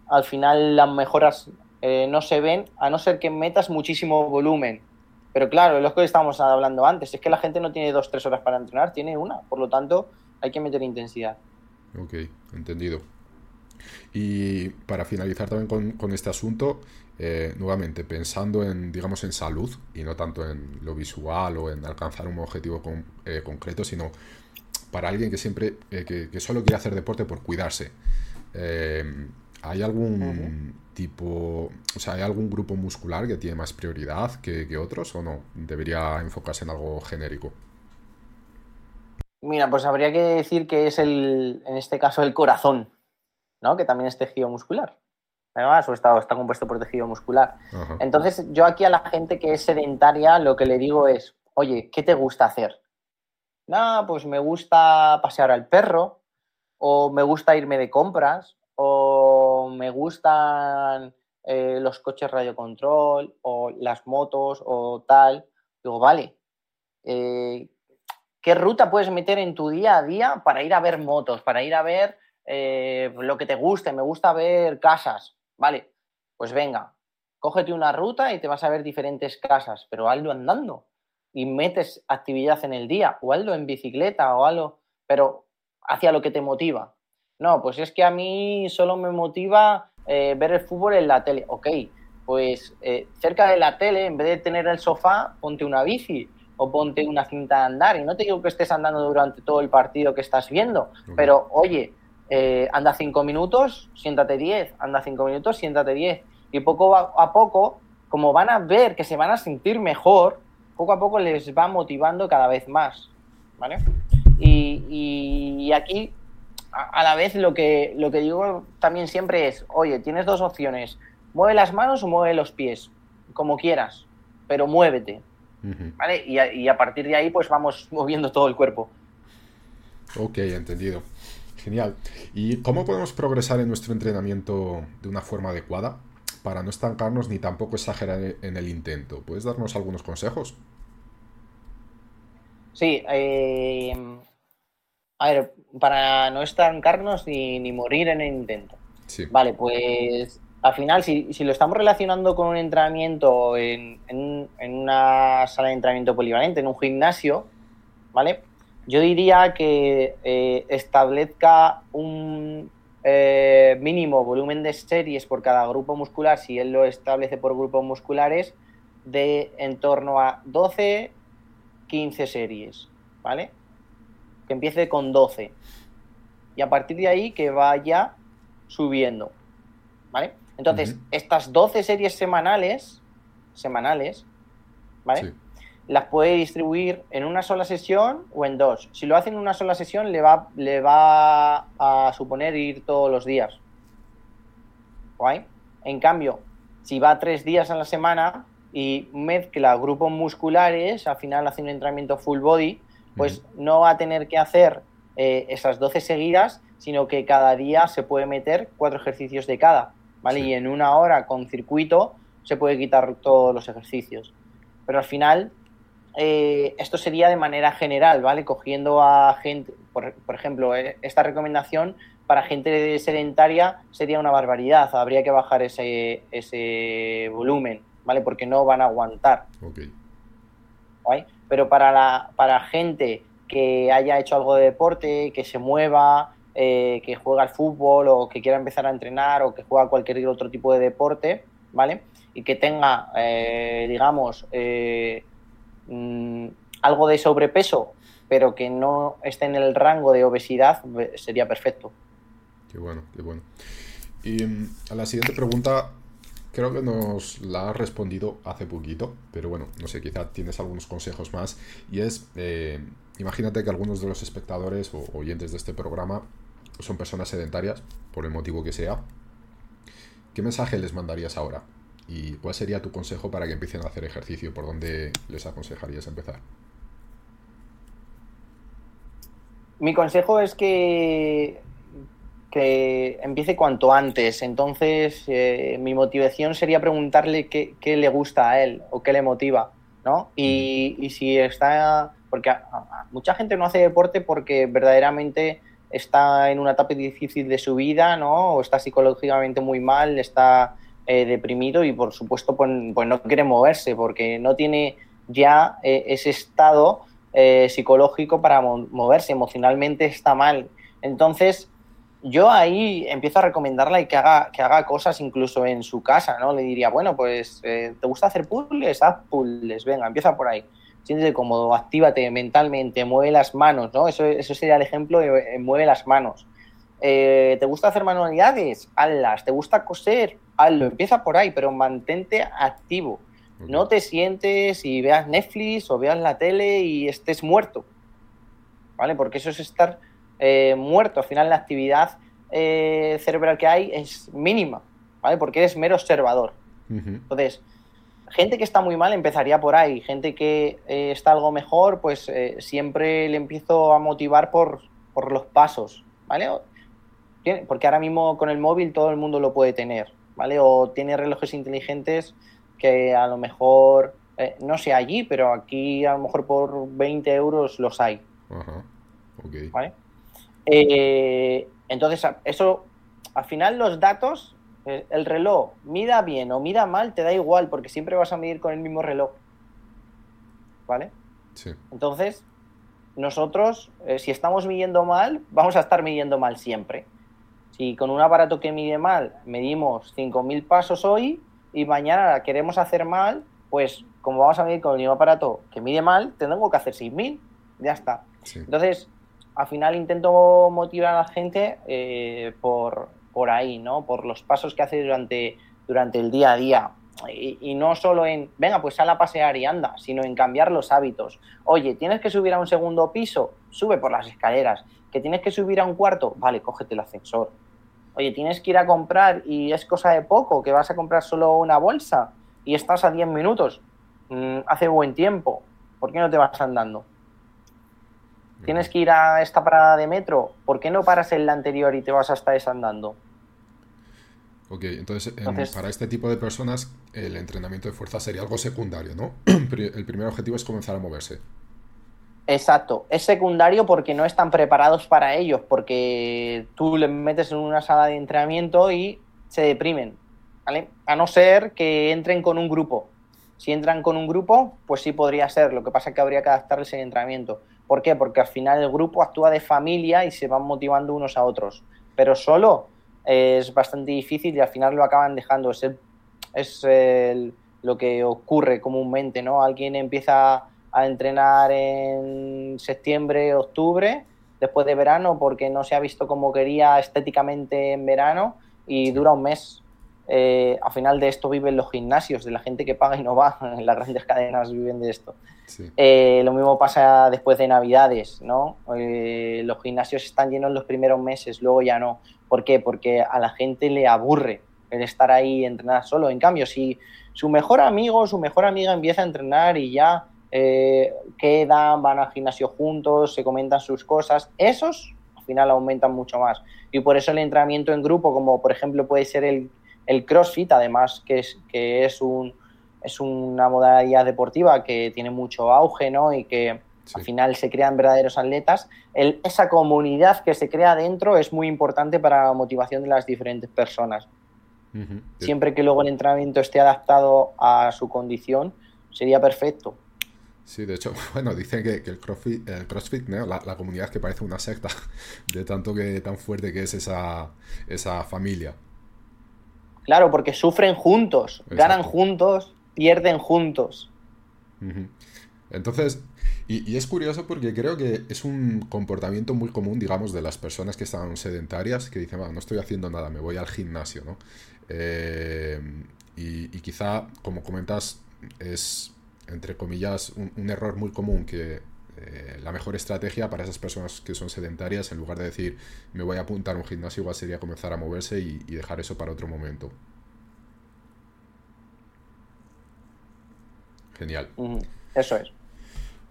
al final las mejoras eh, no se ven, a no ser que metas muchísimo volumen. Pero claro, es lo que estábamos hablando antes, es que la gente no tiene dos, tres horas para entrenar, tiene una, por lo tanto hay que meter intensidad. Ok, entendido. Y para finalizar también con, este asunto, eh, nuevamente pensando en, digamos, en salud y no tanto en lo visual o en alcanzar un objetivo eh, concreto, sino para alguien que siempre, eh, que, solo quiere hacer deporte por cuidarse. ¿Hay algún tipo, o sea, hay algún grupo muscular que tiene más prioridad que, otros o no? ¿Debería enfocarse en algo genérico? Mira, pues habría que decir que es el, en este caso, el corazón, ¿no? Que también es tejido muscular. Además, estado está compuesto por tejido muscular. Entonces, yo aquí a la gente que es sedentaria, lo que le digo es, oye, ¿qué te gusta hacer? No, pues me gusta pasear al perro, o me gusta irme de compras, o me gustan eh, los coches radiocontrol o las motos o tal. Digo, vale, eh, ¿qué ruta puedes meter en tu día a día para ir a ver motos, para ir a ver eh, lo que te guste? Me gusta ver casas, vale, pues venga, cógete una ruta y te vas a ver diferentes casas, pero hazlo andando y metes actividad en el día, o hazlo en bicicleta o algo, pero hacia lo que te motiva. No, pues es que a mí solo me motiva eh, ver el fútbol en la tele. Ok, pues eh, cerca de la tele, en vez de tener el sofá, ponte una bici o ponte una cinta de andar. Y no te digo que estés andando durante todo el partido que estás viendo, pero oye, eh, anda cinco minutos, siéntate diez, anda cinco minutos, siéntate diez. Y poco a poco, como van a ver que se van a sentir mejor, poco a poco les va motivando cada vez más. ¿Vale? Y, aquí, a, la vez, lo que, lo que digo también siempre es, oye, tienes dos opciones, mueve las manos o mueve los pies, como quieras, pero muévete. ¿Vale? Y a, y a partir de ahí, pues vamos moviendo todo el cuerpo. Ok, entendido. Genial. ¿Y cómo podemos progresar en nuestro entrenamiento de una forma adecuada para no estancarnos ni tampoco exagerar en el intento? ¿Puedes darnos algunos consejos? Sí, eh, a ver, para no estancarnos ni, ni morir en el intento. Sí. Vale, pues al final, si, si, lo estamos relacionando con un entrenamiento en, en, una sala de entrenamiento polivalente, en un gimnasio, ¿vale? Yo diría que eh, establezca un eh, mínimo volumen de series por cada grupo muscular, si él lo establece por grupos musculares, de en torno a 12, 15 series, ¿vale? Que empiece con 12. Y a partir de ahí que vaya subiendo, ¿vale? Entonces, estas 12 series semanales, semanales, ¿vale? Las puede distribuir en una sola sesión o en dos. Si lo hace en una sola sesión, le va, le va a suponer ir todos los días. ¿Guay? En cambio, si va tres días a la semana y mezcla grupos musculares, al final hace un entrenamiento full body, pues no va a tener que hacer eh, esas 12 seguidas, sino que cada día se puede meter cuatro ejercicios de cada. ¿vale? Y en una hora con circuito se puede quitar todos los ejercicios. Pero al final, eh, esto sería de manera general, ¿vale? Cogiendo a gente, por, ejemplo, eh, esta recomendación para gente sedentaria sería una barbaridad, habría que bajar ese, ese volumen, ¿vale? Porque no van a aguantar. Pero para, la, para gente que haya hecho algo de deporte, que se mueva, eh, que juega al fútbol o que quiera empezar a entrenar o que juega cualquier otro tipo de deporte, ¿vale? Y que tenga, eh, digamos, eh, mm, algo de sobrepeso, pero que no esté en el rango de obesidad, sería perfecto. Qué bueno, qué bueno. Y mm, a la siguiente pregunta, creo que nos la has respondido hace poquito, pero bueno, no sé, quizá tienes algunos consejos más. Y es, imagínate que algunos de los espectadores o oyentes de este programa son personas sedentarias, por el motivo que sea, ¿qué mensaje les mandarías ahora? ¿Y cuál sería tu consejo para que empiecen a hacer ejercicio? ¿Por dónde les aconsejarías empezar? Mi consejo es que, que empiece cuanto antes. Entonces, eh, mi motivación sería preguntarle qué, le gusta a él o qué le motiva, ¿no? Y, y si está... Porque mucha gente no hace deporte porque verdaderamente está en una etapa difícil de su vida, ¿no? O está psicológicamente muy mal, está eh, deprimido y por supuesto pues, pues, no quiere moverse porque no tiene ya eh, ese estado eh, psicológico para moverse, emocionalmente está mal. Entonces, yo ahí empiezo a recomendarle que haga, que haga cosas incluso en su casa, ¿no? Le diría, bueno, pues, ¿te gusta hacer puzzles? Haz puzzles, venga, empieza por ahí siéntete cómodo, actívate mentalmente, mueve las manos, ¿no? Eso, eso sería el ejemplo de mueve las manos. ¿Te gusta hacer manualidades? Hazlas. ¿Te gusta coser? Hazlo. Empieza por ahí, pero mantente activo. No te sientes y veas Netflix o veas la tele y estés muerto. ¿Vale? Porque eso es estar eh, muerto. Al final la actividad cerebral que hay es mínima. ¿Vale? Porque eres mero observador. Entonces, gente que está muy mal empezaría por ahí, gente que eh, está algo mejor, pues eh, siempre le empiezo a motivar por, los pasos, ¿vale? Porque ahora mismo con el móvil todo el mundo lo puede tener, ¿vale? O tiene relojes inteligentes que a lo mejor, eh, no sé allí, pero aquí a lo mejor por 20 euros los hay. Ajá. ¿Vale? entonces, eso, al final los datos Eh, el reloj, mida bien o mida mal, te da igual, porque siempre vas a medir con el mismo reloj. ¿Vale? Sí. Entonces, nosotros, eh, si estamos midiendo mal, vamos a estar midiendo mal siempre. Si con un aparato que mide mal medimos 5.000 pasos hoy y mañana queremos hacer mal, pues como vamos a medir con el mismo aparato que mide mal, tengo que hacer 6.000. Ya está. Entonces, al final intento motivar a la gente eh, por, por ahí, ¿no? Por los pasos que hace durante, durante el día a día. Y, no solo en, venga, pues sal a pasear y anda, sino en cambiar los hábitos. Oye, tienes que subir a un segundo piso, sube por las escaleras. Que tienes que subir a un cuarto, vale, cógete el ascensor. Oye, tienes que ir a comprar y es cosa de poco, que vas a comprar solo una bolsa y estás a 10 minutos. Mm, hace buen tiempo. ¿Por qué no te vas andando? Tienes que ir a esta parada de metro. ¿Por qué no paras en la anterior y te vas hasta esa andando? Ok, entonces, para este tipo de personas el entrenamiento de fuerza sería algo secundario, ¿no? *clears throat* el primer objetivo es comenzar a moverse. Exacto, es secundario porque no están preparados para ellos, porque tú les metes en una sala de entrenamiento y se deprimen, ¿vale? A no ser que entren con un grupo. Si entran con un grupo, pues sí podría ser, lo que pasa es que habría que adaptarles el entrenamiento. ¿Por qué? Porque al final el grupo actúa de familia y se van motivando unos a otros, pero solo es bastante difícil y al final lo acaban dejando. Es, es lo que ocurre comúnmente, ¿no? Alguien empieza a entrenar en septiembre, octubre, después de verano, porque no se ha visto como quería estéticamente en verano y dura un mes. Eh, al final de esto viven los gimnasios, de la gente que paga y no va. *laughs* Las grandes cadenas viven de esto. Eh, lo mismo pasa después de Navidades, ¿no? Eh, los gimnasios están llenos los primeros meses, luego ya no. ¿Por qué? Porque a la gente le aburre el estar ahí y entrenar solo. En cambio, si su mejor amigo, su mejor amiga empieza a entrenar y ya eh, quedan, van al gimnasio juntos, se comentan sus cosas, esos al final aumentan mucho más. Y por eso el entrenamiento en grupo, como por ejemplo puede ser el, el CrossFit, además que es, que es, un, es una modalidad deportiva que tiene mucho auge ¿no? y que al final se crean verdaderos atletas, esa comunidad que se crea dentro es muy importante para la motivación de las diferentes personas. Siempre que luego el entrenamiento esté adaptado a su condición, sería perfecto. Sí, de hecho, *laughs* bueno, dicen que, el CrossFit, el CrossFit la, comunidad que parece una secta, *laughs* de tanto que tan fuerte que es esa, esa familia. Claro, porque sufren juntos, ganan juntos, pierden juntos. Entonces, y, es curioso porque creo que es un comportamiento muy común, digamos, de las personas que están sedentarias, que dicen, no estoy haciendo nada, me voy al gimnasio, ¿no? Eh, y, quizá, como comentas, es, entre comillas, un, error muy común que eh, la mejor estrategia para esas personas que son sedentarias, en lugar de decir, me voy a apuntar a un gimnasio, igual sería comenzar a moverse y dejar eso para otro momento. Genial. Eso es.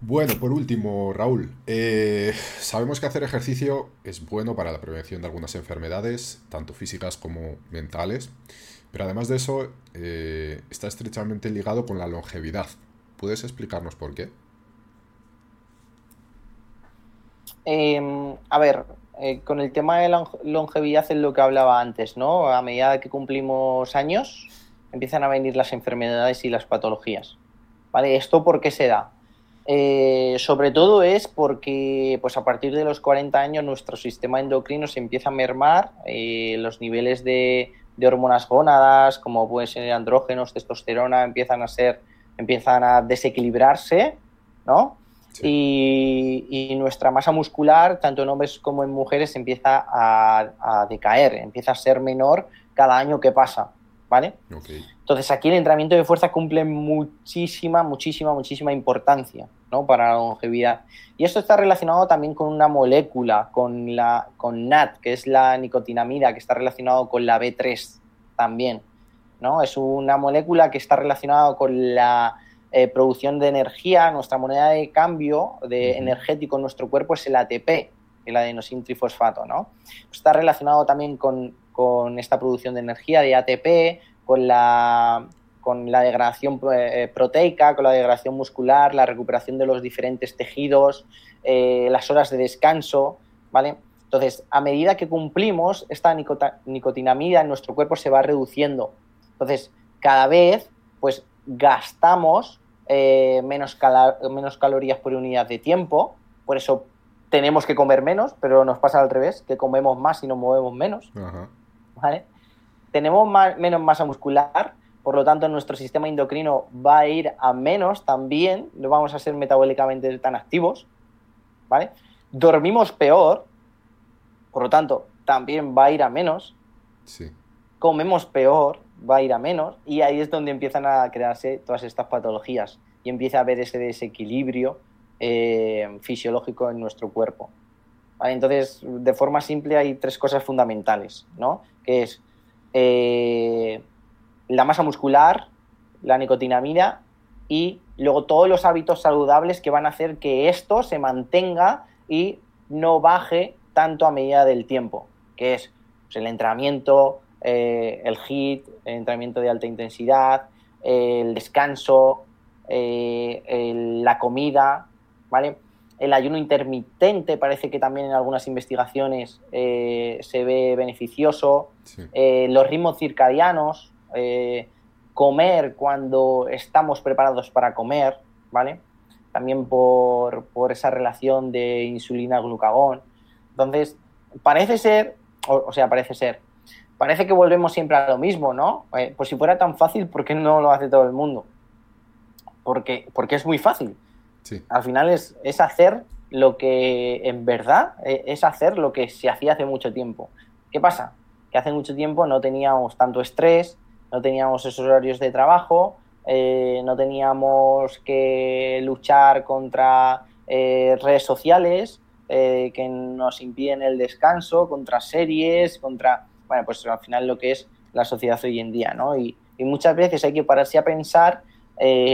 Bueno, por último, Raúl, eh, sabemos que hacer ejercicio es bueno para la prevención de algunas enfermedades, tanto físicas como mentales, pero además de eso eh, está estrechamente ligado con la longevidad. ¿Puedes explicarnos por qué? Em, a ver, eh, con el tema de la longevidad es lo que hablaba antes, ¿no? A medida que cumplimos años, empiezan a venir las enfermedades y las patologías. ¿Vale? ¿Esto por qué se da? Eh, sobre todo es porque pues a partir de los 40 años nuestro sistema endocrino se empieza a mermar, eh, los niveles de, hormonas gónadas, como pueden ser andrógenos, testosterona, empiezan a ser, empiezan a desequilibrarse, ¿no? Y, nuestra masa muscular, tanto en hombres como en mujeres, empieza a decaer, empieza a ser menor cada año que pasa. ¿vale? Entonces aquí el entrenamiento de fuerza cumple muchísima, muchísima, muchísima importancia, ¿no? Para la longevidad. Y esto está relacionado también con una molécula, con la con NAT, que es la nicotinamida, que está relacionado con la B3 también, ¿no? Es una molécula que está relacionada con la eh, producción de energía, nuestra moneda de cambio de energético en nuestro cuerpo es el ATP, el adenosin trifosfato, ¿no? Está relacionado también con con esta producción de energía de ATP, con la, con la degradación eh, proteica, con la degradación muscular, la recuperación de los diferentes tejidos, eh, las horas de descanso, ¿vale? Entonces, a medida que cumplimos, esta nicotinamida en nuestro cuerpo se va reduciendo. Entonces, cada vez, pues, gastamos eh, menos, menos calorías por unidad de tiempo, por eso tenemos que comer menos, pero nos pasa al revés, que comemos más y nos movemos menos. Tenemos menos masa muscular, por lo tanto nuestro sistema endocrino va a ir a menos también, no vamos a ser metabólicamente tan activos. ¿vale? Dormimos peor, por lo tanto también va a ir a menos. Comemos peor, va a ir a menos, y ahí es donde empiezan a crearse todas estas patologías y empieza a haber ese desequilibrio eh, fisiológico en nuestro cuerpo. Entonces, de forma simple hay tres cosas fundamentales, ¿no? Que es eh, la masa muscular, la nicotinamida y luego todos los hábitos saludables que van a hacer que esto se mantenga y no baje tanto a medida del tiempo, que es pues, el entrenamiento, eh, el HIT, el entrenamiento de alta intensidad, el descanso, la comida, ¿vale? El ayuno intermitente parece que también en algunas investigaciones eh, se ve beneficioso. Eh, los ritmos circadianos, eh, comer cuando estamos preparados para comer, ¿vale? También por, esa relación de insulina-glucagón. Entonces, parece ser, o, sea, parece ser, parece que volvemos siempre a lo mismo, ¿no? pues si fuera tan fácil, ¿por qué no lo hace todo el mundo? Porque, porque es muy fácil. Al final es, hacer lo que en verdad e, es hacer lo que se hacía hace mucho tiempo. ¿Qué pasa? Que hace mucho tiempo no teníamos tanto estrés, no teníamos esos horarios de trabajo, eh, no teníamos que luchar contra eh, redes sociales eh, que nos impiden el descanso, contra series, contra, bueno, pues al final lo que es la sociedad hoy en día, ¿no? Y, y muchas veces hay que pararse a pensar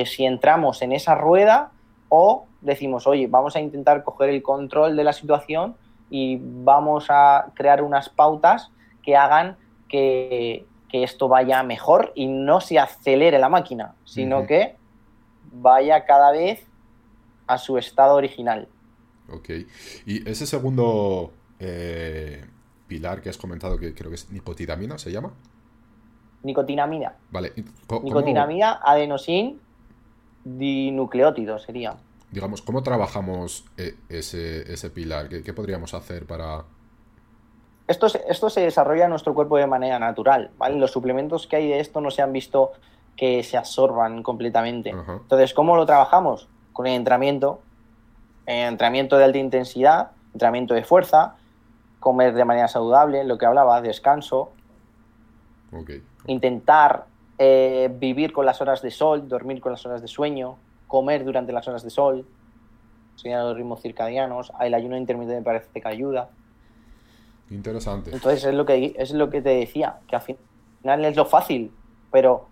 si entramos en esa rueda o decimos, oye, vamos a intentar coger el control de la situación y vamos a crear unas pautas que hagan que, esto vaya mejor y no se acelere la máquina, sino que vaya cada vez a su estado original. Ok. Y ese segundo eh, pilar que has comentado, que creo que es nicotinamina, ¿se llama? Nicotinamina. Vale. Nicotinamina, adenosin, dinucleótido sería digamos, ¿cómo trabajamos eh, ese, pilar? ¿Qué, podríamos hacer para...? Esto se, esto se desarrolla en nuestro cuerpo de manera natural, ¿vale? Los suplementos que hay de esto no se han visto que se absorban completamente. Entonces, ¿cómo lo trabajamos? Con el entrenamiento, entrenamiento de alta intensidad, entrenamiento de fuerza, comer de manera saludable, lo que hablaba, descanso, intentar eh, vivir con las horas de sol, dormir con las horas de sueño, comer durante las horas de sol, seguir los ritmos circadianos, el ayuno intermitente me parece que ayuda. Interesante. Entonces es lo que es lo que te decía, que al final es lo fácil, pero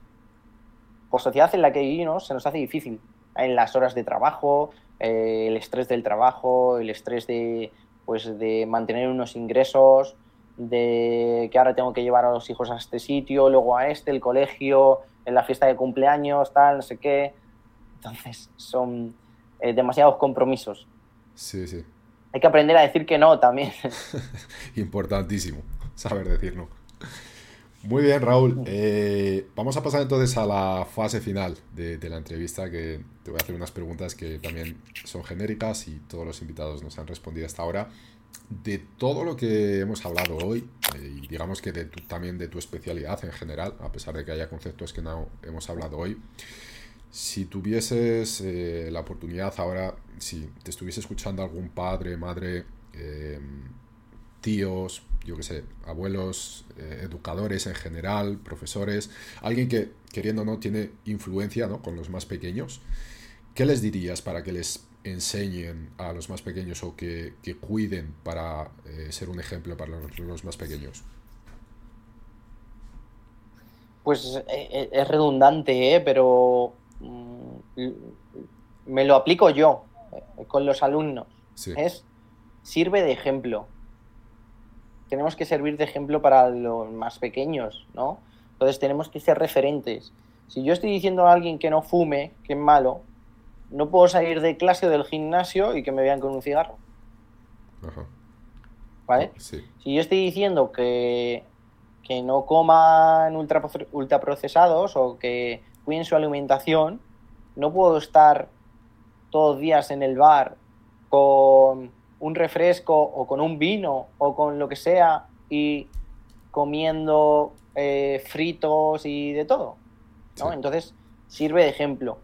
por sociedad en la que vivimos se nos hace difícil. En las horas de trabajo, eh, el estrés del trabajo, el estrés de pues de mantener unos ingresos, de que ahora tengo que llevar a los hijos a este sitio, luego a este, el colegio, en la fiesta de cumpleaños, tal, no sé qué. Entonces, son eh, demasiados compromisos. Sí, sí. Hay que aprender a decir que no también. *laughs* Importantísimo, saber decir no. Muy bien, Raúl. Eh, vamos a pasar entonces a la fase final de, la entrevista, que te voy a hacer unas preguntas que también son genéricas y todos los invitados nos han respondido hasta ahora. De todo lo que hemos hablado hoy, eh, y digamos que de también de tu especialidad en general, a pesar de que haya conceptos que no hemos hablado hoy, si tuvieses eh, la oportunidad ahora, si te estuviese escuchando algún padre, madre, tíos, yo qué sé, abuelos, eh, educadores en general, profesores, alguien que queriendo o no tiene influencia ¿no? con los más pequeños, ¿qué les dirías para que les enseñen a los más pequeños o que, cuiden para eh, ser un ejemplo para los, más pequeños? Pues es redundante, pero Mm, me lo aplico yo eh, con los alumnos. Es sirve de ejemplo. Tenemos que servir de ejemplo para los más pequeños, ¿no? Entonces tenemos que ser referentes. Si yo estoy diciendo a alguien que no fume, que es malo, no puedo salir de clase o del gimnasio y que me vean con un cigarro. ¿Vale? Si yo estoy diciendo que, que no coman ultra, ultraprocesados o que cuiden su alimentación, no puedo estar todos los días en el bar con un refresco o con un vino o con lo que sea y comiendo eh, fritos y de todo. Entonces, sirve de ejemplo.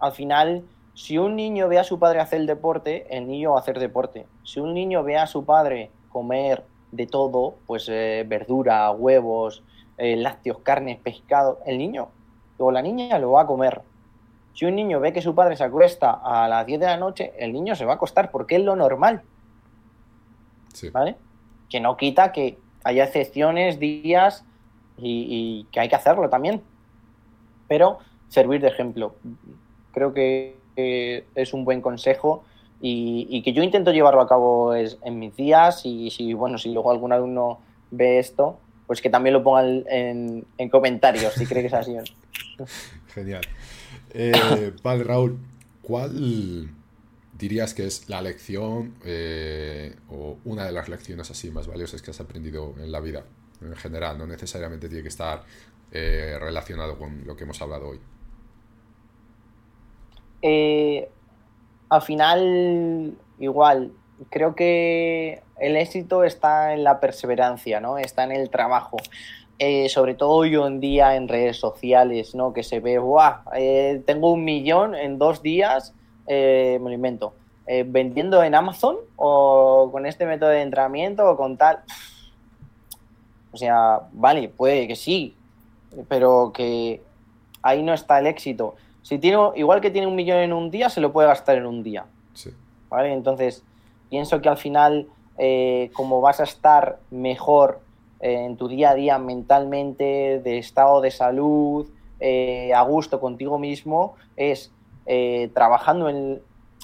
Al final, si un niño ve a su padre hacer deporte, el niño va a hacer deporte. Si un niño ve a su padre comer de todo, pues eh, verdura, huevos, eh, lácteos, carne, pescado, el niño o la niña lo va a comer. Si un niño ve que su padre se acuesta a las 10 de la noche, el niño se va a acostar porque es lo normal. ¿Vale? Que no quita que haya excepciones, días y, que hay que hacerlo también. Pero servir de ejemplo. Creo que es un buen consejo y, que yo intento llevarlo a cabo en mis días y si, bueno, si luego algún alumno ve esto, pues que también lo ponga en, comentarios si cree que es así. *laughs* Genial. Eh, vale, Raúl, ¿cuál dirías que es la lección eh, o una de las lecciones así más valiosas que has aprendido en la vida en general? No necesariamente tiene que estar eh, relacionado con lo que hemos hablado hoy. al final, igual, creo que el éxito está en la perseverancia, ¿no? Está en el trabajo. Eh, sobre todo hoy en día en redes sociales, ¿no? Que se ve, ¡guau! Eh, tengo un millón en dos días, eh, me lo invento, vendiendo en Amazon o con este método de entrenamiento o con tal. O sea, vale, puede que sí, pero que ahí no está el éxito. Si tiene, igual que tiene un millón en un día, se lo puede gastar en un día. Sí. ¿Vale? Entonces, pienso que al final, como vas a estar mejor en tu día a día mentalmente, de estado de salud, eh, a gusto contigo mismo, es eh, trabajando en,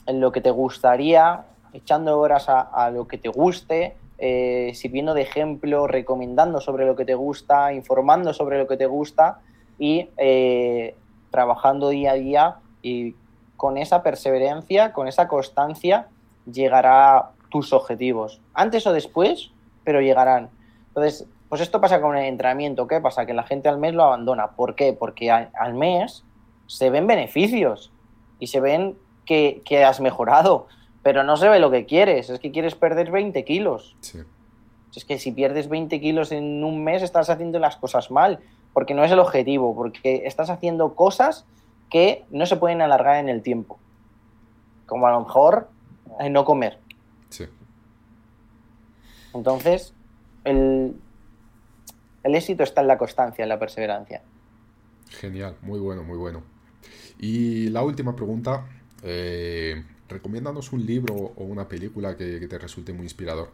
lo que te gustaría, echando horas a, lo que te guste, eh, sirviendo de ejemplo, recomendando sobre lo que te gusta, informando sobre lo que te gusta y trabajando día a día y con esa perseverancia, con esa constancia, llegará tus objetivos. Antes o después, pero llegarán. Entonces, pues esto pasa con el entrenamiento. ¿Qué pasa? Que la gente al mes lo abandona. ¿Por qué? Porque al, mes se ven beneficios y se ven que, has mejorado, pero no se ve lo que quieres. Es que quieres perder 20 kilos. Es que si pierdes 20 kilos en un mes estás haciendo las cosas mal, porque no es el objetivo, porque estás haciendo cosas que no se pueden alargar en el tiempo. Como a lo mejor eh, no comer. Sí. Entonces, el, éxito está en la constancia, en la perseverancia. Genial, muy bueno, muy bueno. Y la última pregunta, eh, recomiéndanos un libro o una película que, te resulte muy inspirador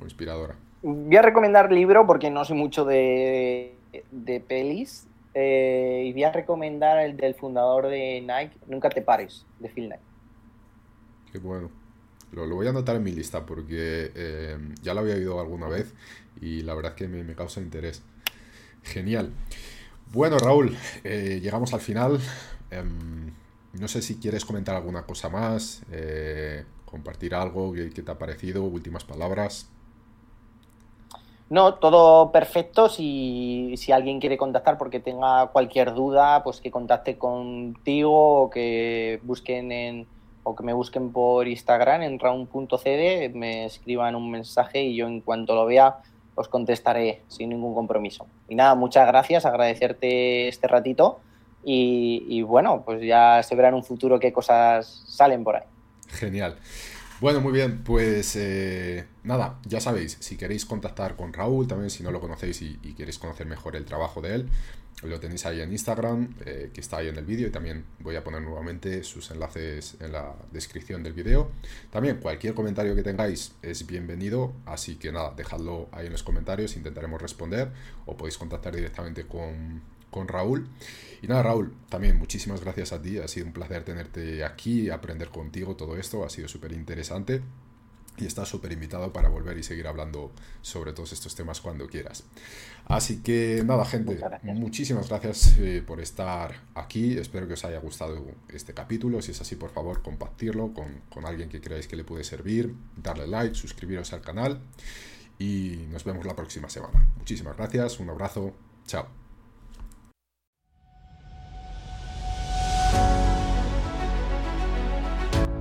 o inspiradora. Voy a recomendar libro porque no sé mucho de, de pelis. Eh, y voy a recomendar el del fundador de Nike, Nunca te pares, de Phil Knight. Qué bueno. Lo, voy a anotar en mi lista porque eh, ya lo había oído alguna vez y la verdad que me, causa interés. Genial. Bueno, Raúl, eh, llegamos al final. Em, no sé si quieres comentar alguna cosa más, eh, compartir algo que, te ha parecido, últimas palabras. No, todo perfecto. Si, si, alguien quiere contactar porque tenga cualquier duda, pues que contacte contigo o que busquen en, o que me busquen por Instagram en round.cd, me escriban un mensaje y yo en cuanto lo vea os contestaré sin ningún compromiso. Y nada, muchas gracias, agradecerte este ratito y, bueno, pues ya se verá en un futuro qué cosas salen por ahí. Genial. Bueno, muy bien, pues eh, nada, ya sabéis, si queréis contactar con Raúl, también si no lo conocéis y, queréis conocer mejor el trabajo de él, lo tenéis ahí en Instagram, eh, que está ahí en el vídeo, y también voy a poner nuevamente sus enlaces en la descripción del vídeo. También cualquier comentario que tengáis es bienvenido, así que nada, dejadlo ahí en los comentarios, intentaremos responder, o podéis contactar directamente con, con Raúl. Y nada, Raúl, también muchísimas gracias a ti, ha sido un placer tenerte aquí, aprender contigo todo esto, ha sido súper interesante. Y estás súper invitado para volver y seguir hablando sobre todos estos temas cuando quieras. Así que nada, gente, muchísimas gracias eh, por estar aquí. Espero que os haya gustado este capítulo. Si es así, por favor, compartirlo con, con alguien que creáis que le puede servir, darle like, suscribiros al canal y nos vemos la próxima semana. Muchísimas gracias, un abrazo, chao.